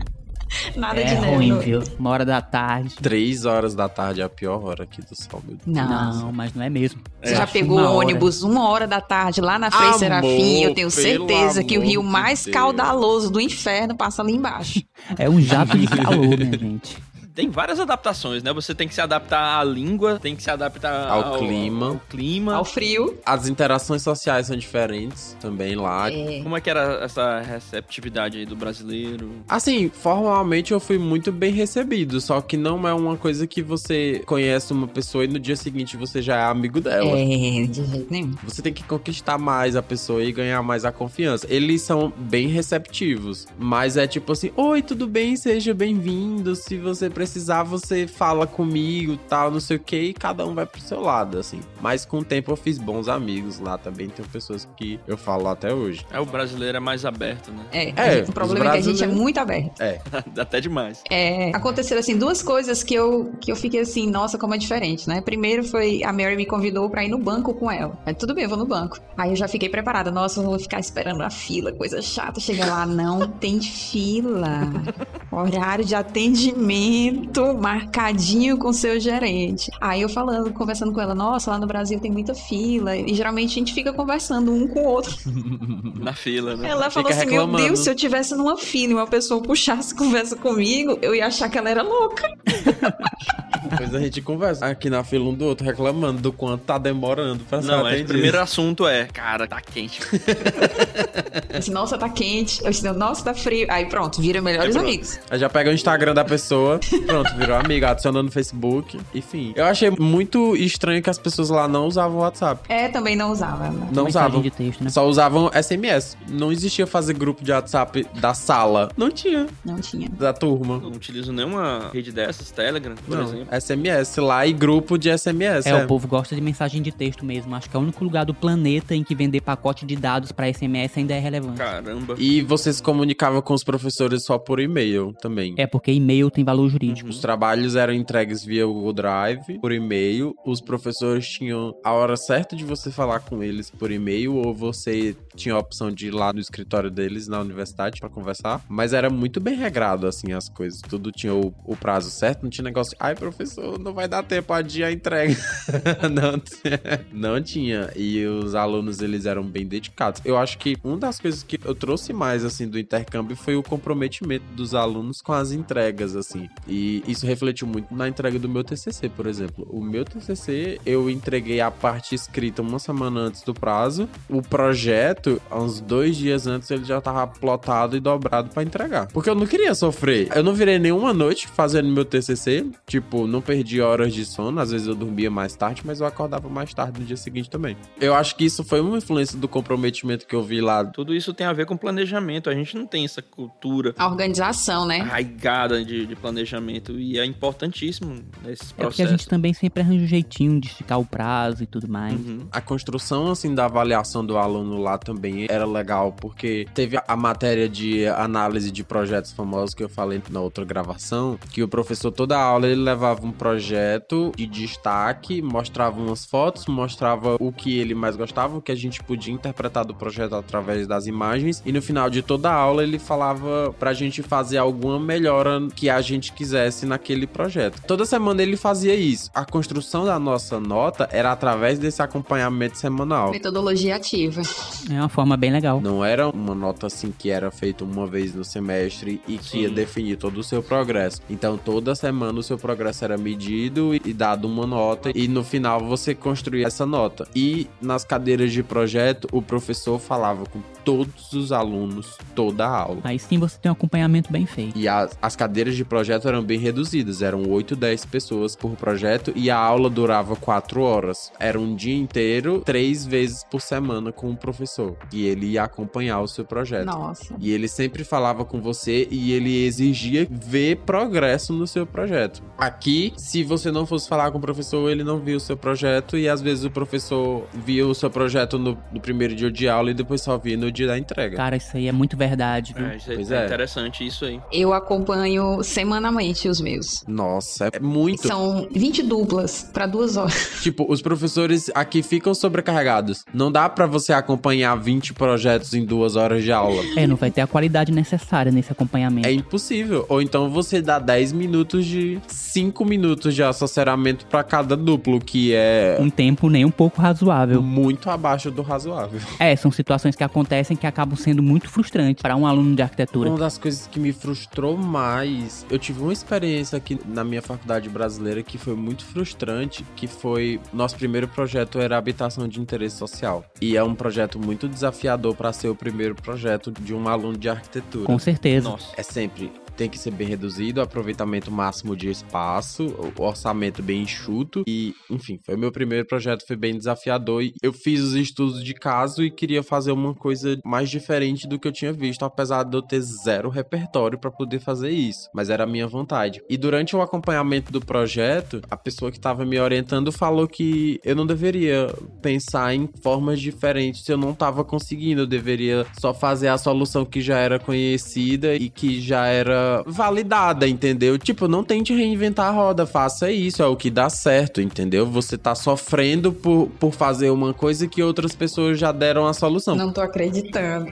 Nada É de neve. ruim, viu? Uma hora da tarde. Três horas da tarde é a pior hora aqui do sol, meu Deus. Não. Mas não é mesmo. Você Eu já pegou o hora. ônibus uma hora da tarde lá na Frei Amor, Serafim? Eu tenho certeza que o rio mais Deus. caudaloso do inferno passa ali embaixo. É um jato de calor, minha gente. Tem várias adaptações, né? Você tem que se adaptar à língua, tem que se adaptar Ao clima. ao clima. Ao frio. As interações sociais são diferentes também lá. É. Como é que era essa receptividade aí do brasileiro? Assim, formalmente eu fui muito bem recebido, só que não é uma coisa que você conhece uma pessoa e no dia seguinte você já é amigo dela. É, de jeito nenhum. Você tem que conquistar mais a pessoa e ganhar mais a confiança. Eles são bem receptivos, mas é tipo assim: Oi, tudo bem? Seja bem-vindo. Se você precisar, você fala comigo, tal, não sei o que, e cada um vai pro seu lado, assim. Mas com o tempo eu fiz bons amigos lá também. Tem pessoas que eu falo até hoje. É, o brasileiro é mais aberto, né? É, É, o problema é que a gente é muito aberto. É, Até demais. É, aconteceram assim duas coisas que eu, que eu fiquei assim, nossa, como é diferente, né? Primeiro foi a Mary me convidou pra ir no banco com ela. Aí tudo bem, eu vou no banco. Aí eu já fiquei preparada, nossa, eu vou ficar esperando a fila, coisa chata. Chega lá, não tem fila. Horário de atendimento marcadinho com seu gerente. Aí eu falando, conversando com ela, nossa, lá no Brasil tem muita fila. E geralmente a gente fica conversando um com o outro. Na fila, né? Ela falou Fica assim: Meu reclamando. Deus, se eu tivesse numa fila e uma pessoa puxasse conversa comigo, eu ia achar que ela era louca. Depois a gente conversa aqui na fila um do outro, reclamando do quanto tá demorando pra ser Não, é, o primeiro assunto é, cara, tá quente. Eu disse, nossa, tá quente. Eu disse, nossa, tá frio. Aí pronto, viram melhores pronto. amigos. Aí já pega o Instagram da pessoa, pronto, virou amigo, adiciona no Facebook, enfim. Eu achei muito estranho que as pessoas lá não usavam o WhatsApp. É, também não usava. né? Não usavam. de texto, né? Só usavam SMS. Não existia fazer grupo de WhatsApp da sala. Não tinha. Não tinha. Da turma. Não utilizo nenhuma rede dessas, Telegram, por Não. exemplo. SMS lá e grupo de SMS. É, o povo gosta de mensagem de texto mesmo. Acho que é o único lugar do planeta em que vender pacote de dados pra SMS ainda é relevante. Caramba. E você se comunicava com os professores só por e-mail também. É porque e-mail tem valor jurídico. Os trabalhos eram entregues via Google Drive, por e-mail. Os professores tinham a hora certa de você falar com eles por e-mail, ou você tinha a opção de ir lá no escritório deles na universidade pra conversar. Mas era muito bem regrado, assim, as coisas. Tudo tinha o, o prazo certo, não tinha negócio. Ai, professor, não vai dar tempo a dia a entrega. não, tinha- não tinha. E os alunos, eles eram bem dedicados. Eu acho que uma das coisas que eu trouxe mais, assim, do intercâmbio foi o comprometimento dos alunos com as entregas, assim. E isso refletiu muito na entrega do meu TCC, por exemplo. O meu TCC, eu entreguei a parte escrita uma semana antes do prazo. O projeto, uns dois dias antes, ele já tava plotado e dobrado pra entregar. Porque eu não queria sofrer. Eu não virei nenhuma noite fazendo meu TCC. Tipo, não perdi horas de sono. Às vezes eu dormia mais tarde, mas eu acordava mais tarde no dia seguinte também. Eu acho que isso foi uma influência do comprometimento que eu vi lá. Tudo isso tem a ver com planejamento. A gente não tem essa cultura A organização, né? arraigada de, de planejamento e é importantíssimo nesses É porque a processos. gente também sempre arranja um jeitinho de esticar o prazo e tudo mais. Uhum. A construção, assim, da avaliação do aluno lá também era legal, porque teve a matéria de análise de projetos famosos que eu falei na outra gravação, que o professor toda a aula ele levava um projeto de destaque, mostrava umas fotos, mostrava o que ele mais gostava, o que a gente podia interpretar do projeto através das imagens, e no final de toda a aula ele falava pra gente fazer alguma melhora que a gente quisesse naquele projeto. Toda semana ele fazia isso. A construção da nossa nota era através desse acompanhamento semanal. Metodologia ativa. É uma forma bem legal. Não era uma nota assim que era feita uma vez no semestre e que Sim. ia definir todo o seu progresso. Então toda semana o seu progresso era medido e dado uma nota e no final você construía essa nota. E nas cadeiras de projeto o professor falava com todos os alunos toda a aula. Aí sim você tem um acompanhamento bem feito. E as, as cadeiras de projeto eram bem reduzidas, eram 8, 10 pessoas por projeto e a aula durava 4 horas. Era um dia inteiro, três vezes por semana com o professor. E ele ia acompanhar o seu projeto. Nossa. E ele sempre falava com você e ele exigia ver progresso no seu projeto. Aqui, se você não fosse falar com o professor, ele não via o seu projeto e às vezes o professor via o seu projeto no, no primeiro dia de aula e depois só via no dia da entrega. Cara, isso aí é muito verdade, viu? É, isso aí Pois é é. interessante isso aí. Eu acompanho semanalmente os meus. Nossa, é muito. São 20 duplas pra duas horas. Tipo, os professores aqui ficam sobrecarregados. Não dá pra você acompanhar 20 projetos em duas horas de aula. É, não vai ter a qualidade necessária nesse acompanhamento. É impossível. Ou então você dá 10 minutos de 5 minutos de assessoramento pra cada duplo, que é Um tempo nem um pouco razoável. muito abaixo do razoável. É, são situações que acontecem que acabam sendo muito frustrantes para um aluno de arquitetura. Uma das coisas que me frustrou mais, eu tive uma experiência aqui na minha faculdade brasileira que foi muito frustrante, que foi nosso primeiro projeto era habitação de interesse social. E é um projeto muito desafiador para ser o primeiro projeto de um aluno de arquitetura. Com certeza. Nossa. É sempre tem que ser bem reduzido, aproveitamento máximo de espaço, orçamento bem enxuto e, enfim, foi meu primeiro projeto, foi bem desafiador e eu fiz os estudos de caso e queria fazer uma coisa mais diferente do que eu tinha visto, apesar de eu ter zero repertório para poder fazer isso, mas era a minha vontade. E durante o acompanhamento do projeto, a pessoa que estava me orientando falou que eu não deveria pensar em formas diferentes se eu não estava conseguindo, eu deveria só fazer a solução que já era conhecida e que já era validada, entendeu? Tipo, não tente reinventar a roda, faça isso, é o que dá certo, entendeu? Você tá sofrendo por, por fazer uma coisa que outras pessoas já deram a solução. Não tô acreditando.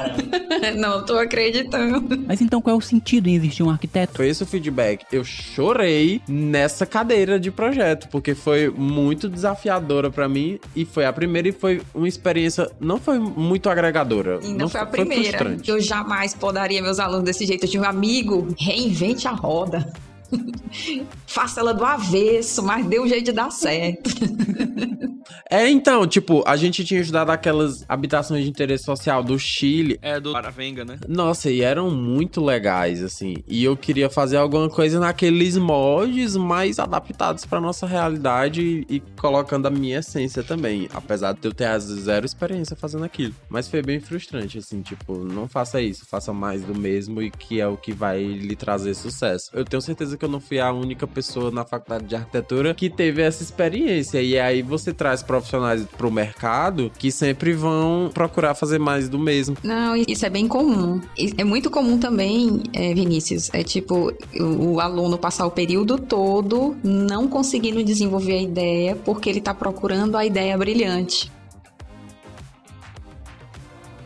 Não tô acreditando. Mas então qual é o sentido em existir um arquiteto? Foi esse o feedback. Eu chorei nessa cadeira de projeto, porque foi muito desafiadora pra mim e foi a primeira e foi uma experiência não foi muito agregadora. E não, foi a foi primeira. frustrante. Eu jamais podaria meus alunos desse jeito. Eu tinha um amigo, reinvente a roda. Faça ela do avesso, mas deu um jeito de dar certo. É, então, tipo, a gente tinha estudado aquelas habitações de interesse social do Chile. É do Paravenga, né? Nossa, e eram muito legais, assim. E eu queria fazer alguma coisa naqueles moldes mais adaptados pra nossa realidade e, colocando a minha essência também. Apesar de eu ter zero experiência fazendo aquilo. Mas foi bem frustrante, assim, tipo, não faça isso, faça mais do mesmo e que é o que vai lhe trazer sucesso. Eu tenho certeza que eu não fui a única pessoa na faculdade de arquitetura que teve essa experiência. E aí você traz profissionais pro mercado que sempre vão procurar fazer mais do mesmo. Não, isso é bem comum. É muito comum também, é, Vinícius, é tipo o aluno passar o período todo não conseguindo desenvolver a ideia porque ele tá procurando a ideia brilhante.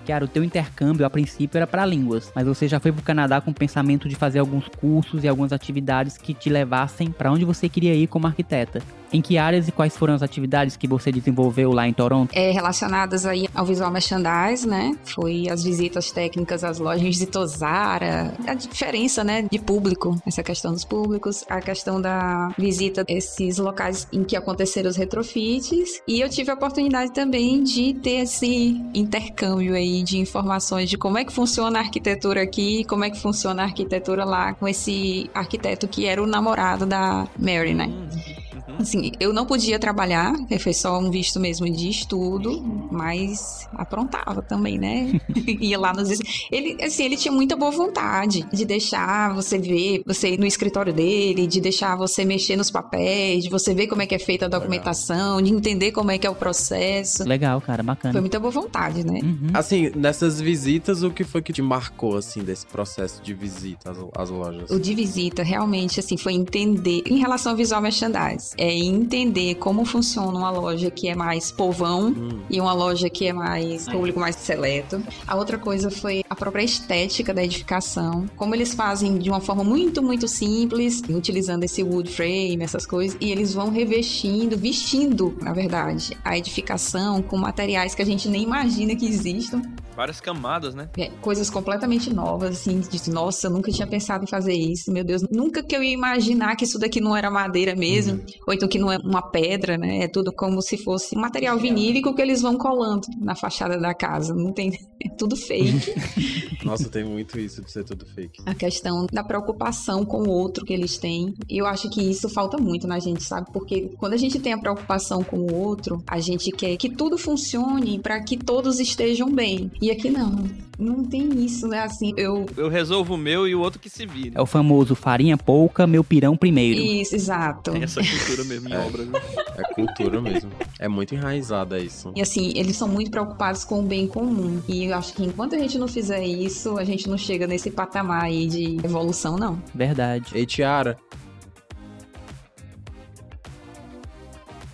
Cara, o teu intercâmbio a princípio era para línguas, mas você já foi pro Canadá com o pensamento de fazer alguns cursos e algumas atividades que te levassem para onde você queria ir como arquiteta. Em que áreas e quais foram as atividades que você desenvolveu lá em Toronto? É, relacionadas aí ao visual merchandise, né? Foi as visitas técnicas às lojas de Tosara, a diferença, né, de público, essa questão dos públicos, a questão da visita a esses locais em que aconteceram os retrofits, e eu tive a oportunidade também de ter esse intercâmbio aí de informações de como é que funciona a arquitetura aqui, como é que funciona a arquitetura lá com esse arquiteto que era o namorado da Mary, né? Uhum. Assim, eu não podia trabalhar, foi só um visto mesmo de estudo, mas aprontava também, né? Ia lá nos. Ele, assim, ele tinha muita boa vontade de deixar você ver, você ir no escritório dele, de deixar você mexer nos papéis, de você ver como é que é feita a documentação, Legal. de entender como é que é o processo. Legal, cara, bacana. Foi muita boa vontade, né? Uhum. Assim, nessas visitas, o que foi que te marcou, assim, desse processo de visita às, às lojas? O de visita, realmente, assim, foi entender em relação ao visual merchandise é entender como funciona uma loja que é mais povão hum. e uma loja que é mais público mais seleto. A outra coisa foi a própria estética da edificação, como eles fazem de uma forma muito, muito simples, utilizando esse wood frame, essas coisas, e eles vão revestindo, vestindo, na verdade, a edificação com materiais que a gente nem imagina que existam várias camadas, né? É, coisas completamente novas, assim, de nossa, eu nunca tinha pensado em fazer isso, meu Deus, nunca que eu ia imaginar que isso daqui não era madeira mesmo, uhum. ou então que não é uma pedra, né? É tudo como se fosse material vinílico que eles vão colando na fachada da casa, não tem, é tudo fake. nossa, tem muito isso de ser tudo fake. A questão da preocupação com o outro que eles têm, e eu acho que isso falta muito na gente, sabe? Porque quando a gente tem a preocupação com o outro, a gente quer que tudo funcione para que todos estejam bem. E aqui não. Não tem isso, né? Assim, eu. Eu resolvo o meu e o outro que se vire. É o famoso farinha pouca, meu pirão primeiro. Isso, exato. É essa cultura mesmo em é, obra, viu? É cultura mesmo. É muito enraizada isso. E assim, eles são muito preocupados com o bem comum. E eu acho que enquanto a gente não fizer isso, a gente não chega nesse patamar aí de evolução, não. Verdade. Ei, Tiara,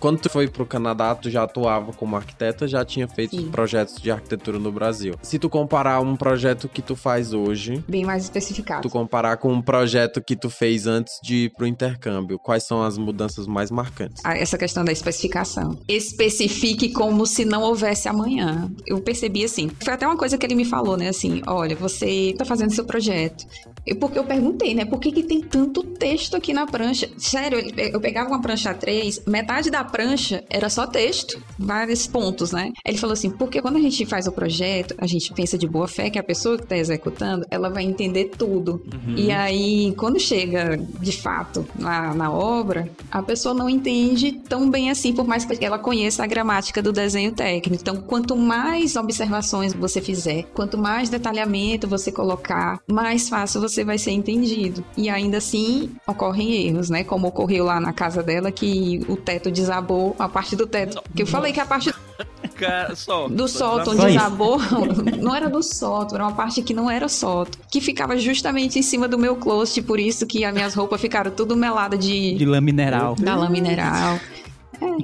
Quando tu foi pro Canadá, tu já atuava como arquiteta, já tinha feito Sim. projetos de arquitetura no Brasil. Se tu comparar um projeto que tu faz hoje, bem mais especificado. Tu comparar com um projeto que tu fez antes de ir pro intercâmbio, quais são as mudanças mais marcantes? Ah, essa questão da especificação. Especifique como se não houvesse amanhã. Eu percebi assim, foi até uma coisa que ele me falou, né, assim, olha, você tá fazendo seu projeto. E porque eu perguntei, né, por que que tem tanto texto aqui na prancha? Sério, eu pegava uma prancha 3, metade da prancha era só texto, vários pontos, né? Ele falou assim, porque quando a gente faz o projeto, a gente pensa de boa fé que a pessoa que está executando, ela vai entender tudo. Uhum. E aí, quando chega de fato na, na obra, a pessoa não entende tão bem assim, por mais que ela conheça a gramática do desenho técnico. Então, quanto mais observações você fizer, quanto mais detalhamento você colocar, mais fácil você vai ser entendido. E ainda assim, ocorrem erros, né? Como ocorreu lá na casa dela, que o teto desabou desabou a parte do teto. Que eu falei que a parte Cara, só, do sótão desabou. não era do sótão, era uma parte que não era sótão. Que ficava justamente em cima do meu closet, por isso que as minhas roupas ficaram tudo meladas de. De lã mineral. Da lã mineral.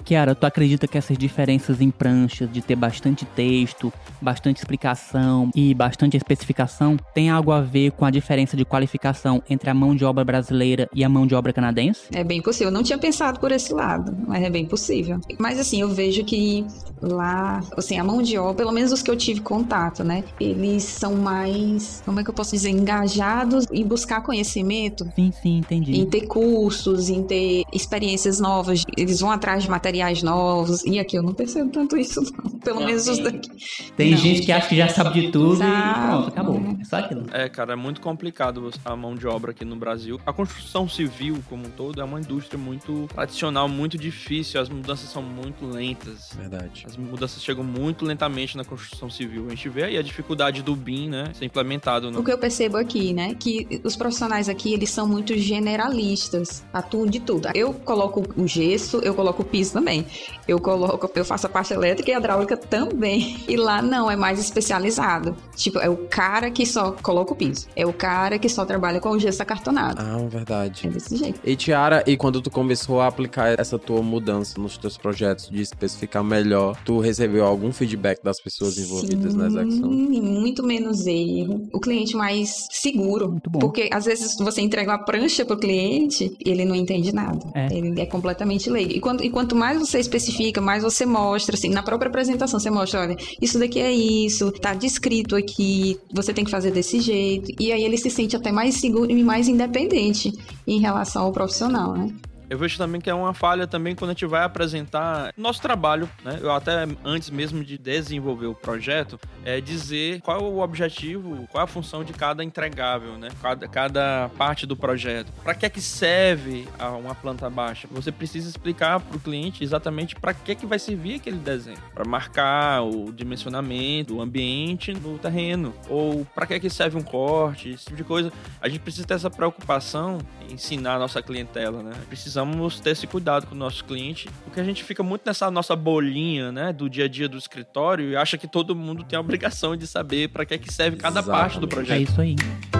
Kiara, tu acredita que essas diferenças em pranchas, de ter bastante texto, bastante explicação e bastante especificação, tem algo a ver com a diferença de qualificação entre a mão de obra brasileira e a mão de obra canadense? É bem possível. Eu não tinha pensado por esse lado, mas é bem possível. Mas assim, eu vejo que lá, assim, a mão de obra, pelo menos os que eu tive contato, né? Eles são mais, como é que eu posso dizer, engajados em buscar conhecimento. Sim, sim, entendi. Em ter cursos, em ter experiências novas. Eles vão atrás de materiais novos. E aqui eu não percebo tanto isso, não. Pelo Não, menos os tem- daqui. Tem Não. gente que acha que já sabe de tudo e Exato. pronto, acabou. É só aquilo. É, cara, é muito complicado a mão de obra aqui no Brasil. A construção civil, como um todo, é uma indústria muito tradicional, muito difícil. As mudanças são muito lentas. Verdade. As mudanças chegam muito lentamente na construção civil. A gente vê aí a dificuldade do BIM, né? Ser implementado no. O que eu percebo aqui, né, que os profissionais aqui, eles são muito generalistas, atuam de tudo. Eu coloco o gesso, eu coloco o piso também. Eu coloco, eu faço a parte elétrica e hidráulica também. E lá não, é mais especializado. Tipo, é o cara que só coloca o piso. É o cara que só trabalha com o gesso acartonado. Ah, verdade. É desse jeito. E Tiara, e quando tu começou a aplicar essa tua mudança nos teus projetos de especificar melhor, tu recebeu algum feedback das pessoas envolvidas na execução? Sim, muito menos erro. O cliente mais seguro. Muito bom. Porque às vezes você entrega uma prancha pro cliente e ele não entende nada. É. Ele é completamente leigo. E, quando, e quanto mais você especifica, mais você mostra, assim, na própria apresentação, você mostra, olha, isso daqui é isso, tá descrito aqui, você tem que fazer desse jeito. E aí ele se sente até mais seguro e mais independente em relação ao profissional, né? Eu vejo também que é uma falha também quando a gente vai apresentar nosso trabalho, né? Eu até antes mesmo de desenvolver o projeto, é dizer qual é o objetivo, qual é a função de cada entregável, né? Cada, cada parte do projeto. Para que é que serve uma planta baixa? Você precisa explicar para o cliente exatamente para que é que vai servir aquele desenho, para marcar o dimensionamento, o ambiente no terreno, ou para que é que serve um corte, esse tipo de coisa. A gente precisa ter essa preocupação em ensinar a nossa clientela, né? Precisamos ter esse cuidado com o nosso cliente, porque a gente fica muito nessa nossa bolinha, né, do dia a dia do escritório e acha que todo mundo tem a obrigação de saber para que é que serve cada parte do Exatamente. É projeto. isso aí.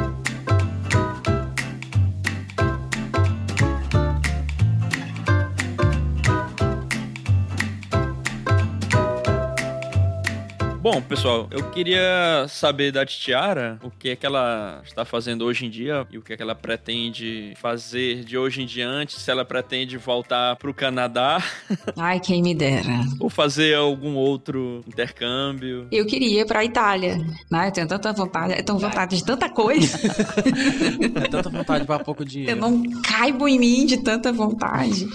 Bom, pessoal, eu queria saber da Titiara o que é que ela está fazendo hoje em dia e o que é que ela pretende fazer de hoje em diante, se ela pretende voltar para o Canadá Ai, quem me dera. ou fazer algum outro intercâmbio. Eu queria ir pra Itália, né? Eu tenho tanta vontade, eu tenho vontade de tanta coisa. É tanta vontade pra pouco Eu dinheiro. não caibo em mim de tanta vontade.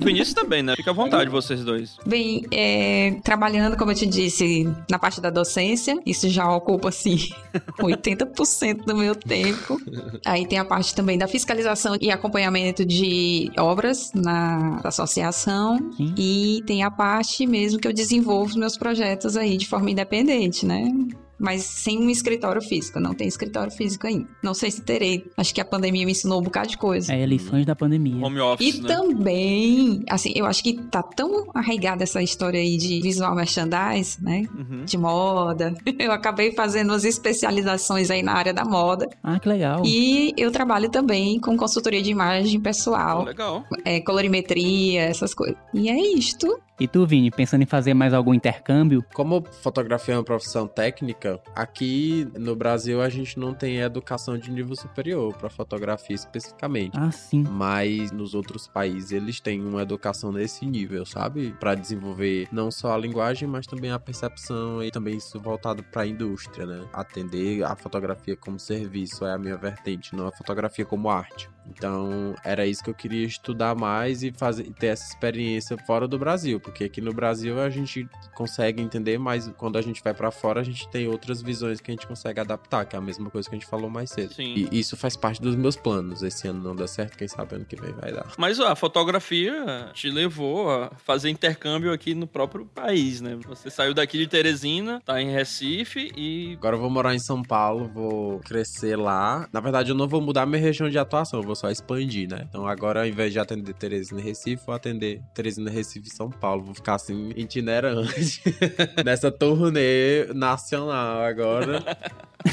Vinícius também, né? Fica à vontade vocês dois. Bem, é, trabalhando, como eu te disse, na parte da docência, isso já ocupa, assim, 80% do meu tempo. Aí tem a parte também da fiscalização e acompanhamento de obras na associação. Sim. E tem a parte mesmo que eu desenvolvo os meus projetos aí de forma independente, né? Mas sem um escritório físico, não tem escritório físico ainda. Não sei se terei. Acho que a pandemia me ensinou um bocado de coisa. É lições da pandemia. Home office, E né? também, assim, eu acho que tá tão arraigada essa história aí de visual merchandise, né? Uhum. De moda. Eu acabei fazendo umas especializações aí na área da moda. Ah, que legal. E eu trabalho também com consultoria de imagem pessoal, legal. é, colorimetria, essas coisas. E é isto. E tu, Vini, pensando em fazer mais algum intercâmbio? Como fotografia é uma profissão técnica, aqui no Brasil a gente não tem educação de nível superior para fotografia especificamente. Ah, sim. Mas nos outros países eles têm uma educação nesse nível, sabe? Para desenvolver não só a linguagem, mas também a percepção e também isso voltado para a indústria, né? Atender a fotografia como serviço é a minha vertente, não a fotografia como arte. Então, era isso que eu queria estudar mais e fazer e ter essa experiência fora do Brasil, porque aqui no Brasil a gente consegue entender, mas quando a gente vai para fora, a gente tem outras visões que a gente consegue adaptar, que é a mesma coisa que a gente falou mais cedo. Sim. E isso faz parte dos meus planos. Esse ano não dá certo, quem sabe ano que vem vai dar. Mas ó, a fotografia te levou a fazer intercâmbio aqui no próprio país, né? Você saiu daqui de Teresina, tá em Recife e. Agora eu vou morar em São Paulo, vou crescer lá. Na verdade, eu não vou mudar minha região de atuação, eu vou só expandir, né? Então agora, ao invés de atender Teresina e Recife, vou atender Teresina, Recife e São Paulo. Vou ficar assim, itinerante. Nessa turnê nacional agora.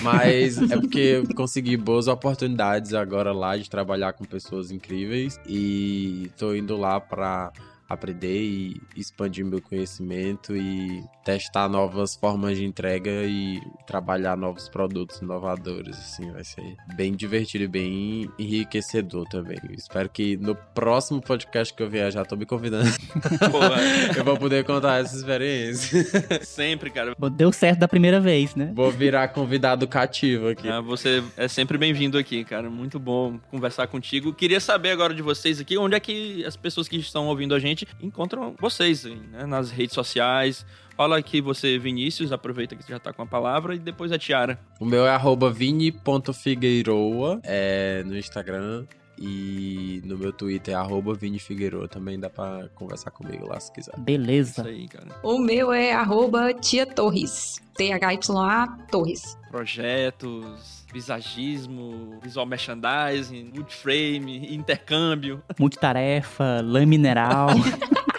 Mas é porque eu consegui boas oportunidades agora lá de trabalhar com pessoas incríveis. E tô indo lá pra aprender e expandir meu conhecimento e testar novas formas de entrega e trabalhar novos produtos inovadores, assim, vai ser bem divertido e bem enriquecedor também. espero que no próximo podcast que eu viajar, tô me convidando. eu vou poder contar essa experiência. Sempre, cara. Deu certo da primeira vez, né? Vou virar convidado cativo aqui. Ah, você é sempre bem-vindo aqui, cara. Muito bom conversar contigo. Queria saber agora de vocês aqui, onde é que as pessoas que estão ouvindo a gente encontram vocês, né? Nas redes sociais, Fala aqui você, Vinícius, aproveita que você já tá com a palavra, e depois a Tiara. O meu é arroba vini.figueiroa é, no Instagram. E no meu Twitter é arroba Vini Figueiredo. Também dá pra conversar comigo lá se quiser. Beleza. Isso aí, cara. O meu é arroba Tia Torres. T-H-Y-A Torres. Projetos, visagismo, visual merchandising, wood frame, intercâmbio. Multitarefa, lã mineral.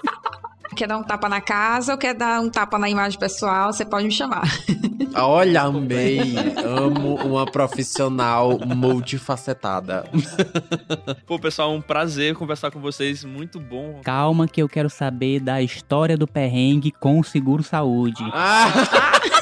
quer dar um tapa na casa ou quer dar um tapa na imagem pessoal, você pode me chamar. Olha, amei. Amo uma profissional multifacetada. Pô, pessoal, um prazer conversar com vocês. Muito bom. Calma que eu quero saber da história do perrengue com o seguro saúde. Ah!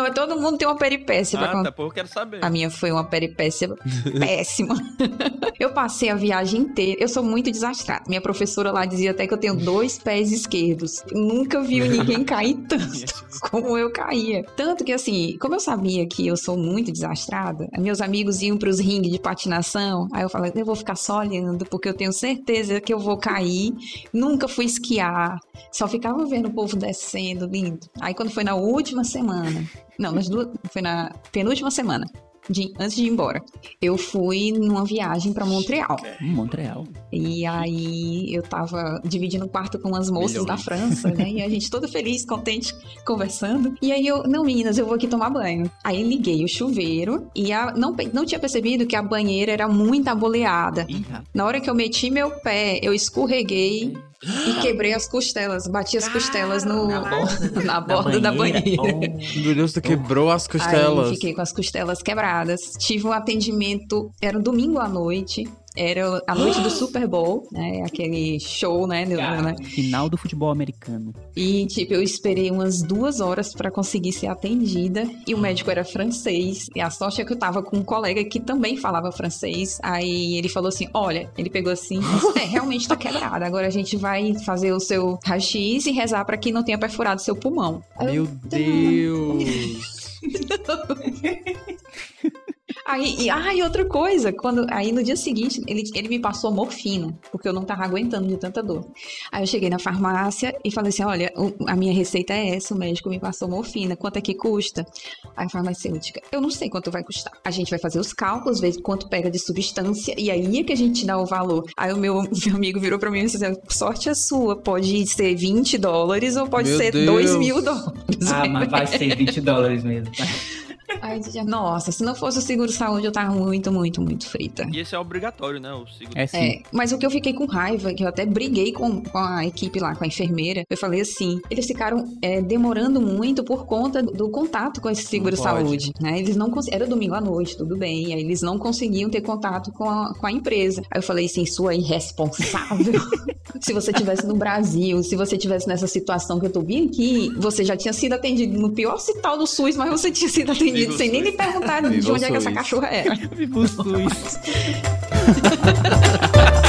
Não, mas todo mundo tem uma peripécia ah, pra. Tá, pô, eu quero saber. A minha foi uma peripécia péssima. eu passei a viagem inteira. Eu sou muito desastrada. Minha professora lá dizia até que eu tenho dois pés esquerdos. nunca viu ninguém cair tanto como eu caía. Tanto que, assim, como eu sabia que eu sou muito desastrada, meus amigos iam pros ringues de patinação. Aí eu falei, eu vou ficar só olhando, porque eu tenho certeza que eu vou cair. Nunca fui esquiar. Só ficava vendo o povo descendo, lindo. Aí quando foi na última semana, não, nas duas, foi na penúltima semana. De, antes de ir embora, eu fui numa viagem para Montreal. Montreal. E aí eu tava dividindo o quarto com umas moças Milhões. da França, né? E a gente toda feliz, contente, conversando. E aí eu, não, meninas, eu vou aqui tomar banho. Aí liguei o chuveiro e a, não, não tinha percebido que a banheira era muito aboleada. Na hora que eu meti meu pé, eu escorreguei e quebrei as costelas, bati as costelas no, na borda, na borda da banheira. Oh, meu Deus, tu quebrou as costelas. Aí fiquei com as costelas quebradas. Tive um atendimento, era um domingo à noite. Era a noite do Super Bowl, né? Aquele show, né? né? Final do futebol americano. E, tipo, eu esperei umas duas horas para conseguir ser atendida. E o médico era francês. E a sorte é que eu tava com um colega que também falava francês. Aí ele falou assim: Olha, ele pegou assim, é, realmente tá quebrada. Agora a gente vai fazer o seu raio-x e rezar para que não tenha perfurado seu pulmão. Meu Deus! Aí, e, ah, e outra coisa, quando aí no dia seguinte ele, ele me passou morfina, porque eu não tava aguentando de tanta dor. Aí eu cheguei na farmácia e falei assim: olha, a minha receita é essa, o médico me passou morfina, quanto é que custa? Aí a farmacêutica, eu não sei quanto vai custar. A gente vai fazer os cálculos, ver quanto pega de substância, e aí é que a gente dá o valor. Aí o meu, meu amigo virou pra mim e disse: assim, sorte é sua, pode ser 20 dólares ou pode meu ser Deus. 2 mil dólares. Ah, mas vai ser 20 dólares mesmo. Dizia, nossa, se não fosse o seguro saúde, eu tava muito, muito, muito frita. E esse é obrigatório, né? O seguro. É, sim. É, mas o que eu fiquei com raiva, que eu até briguei com, com a equipe lá, com a enfermeira, eu falei assim: eles ficaram é, demorando muito por conta do contato com esse seguro saúde, né? Eles não Era domingo à noite, tudo bem. Aí eles não conseguiam ter contato com a, com a empresa. Aí eu falei assim: sua irresponsável. se você tivesse no Brasil, se você tivesse nessa situação que eu tô vendo aqui, você já tinha sido atendido no pior hospital do SUS, mas você tinha sido atendido Vivo sem nem me perguntar de onde é que essa cachorra. Vivo SUS.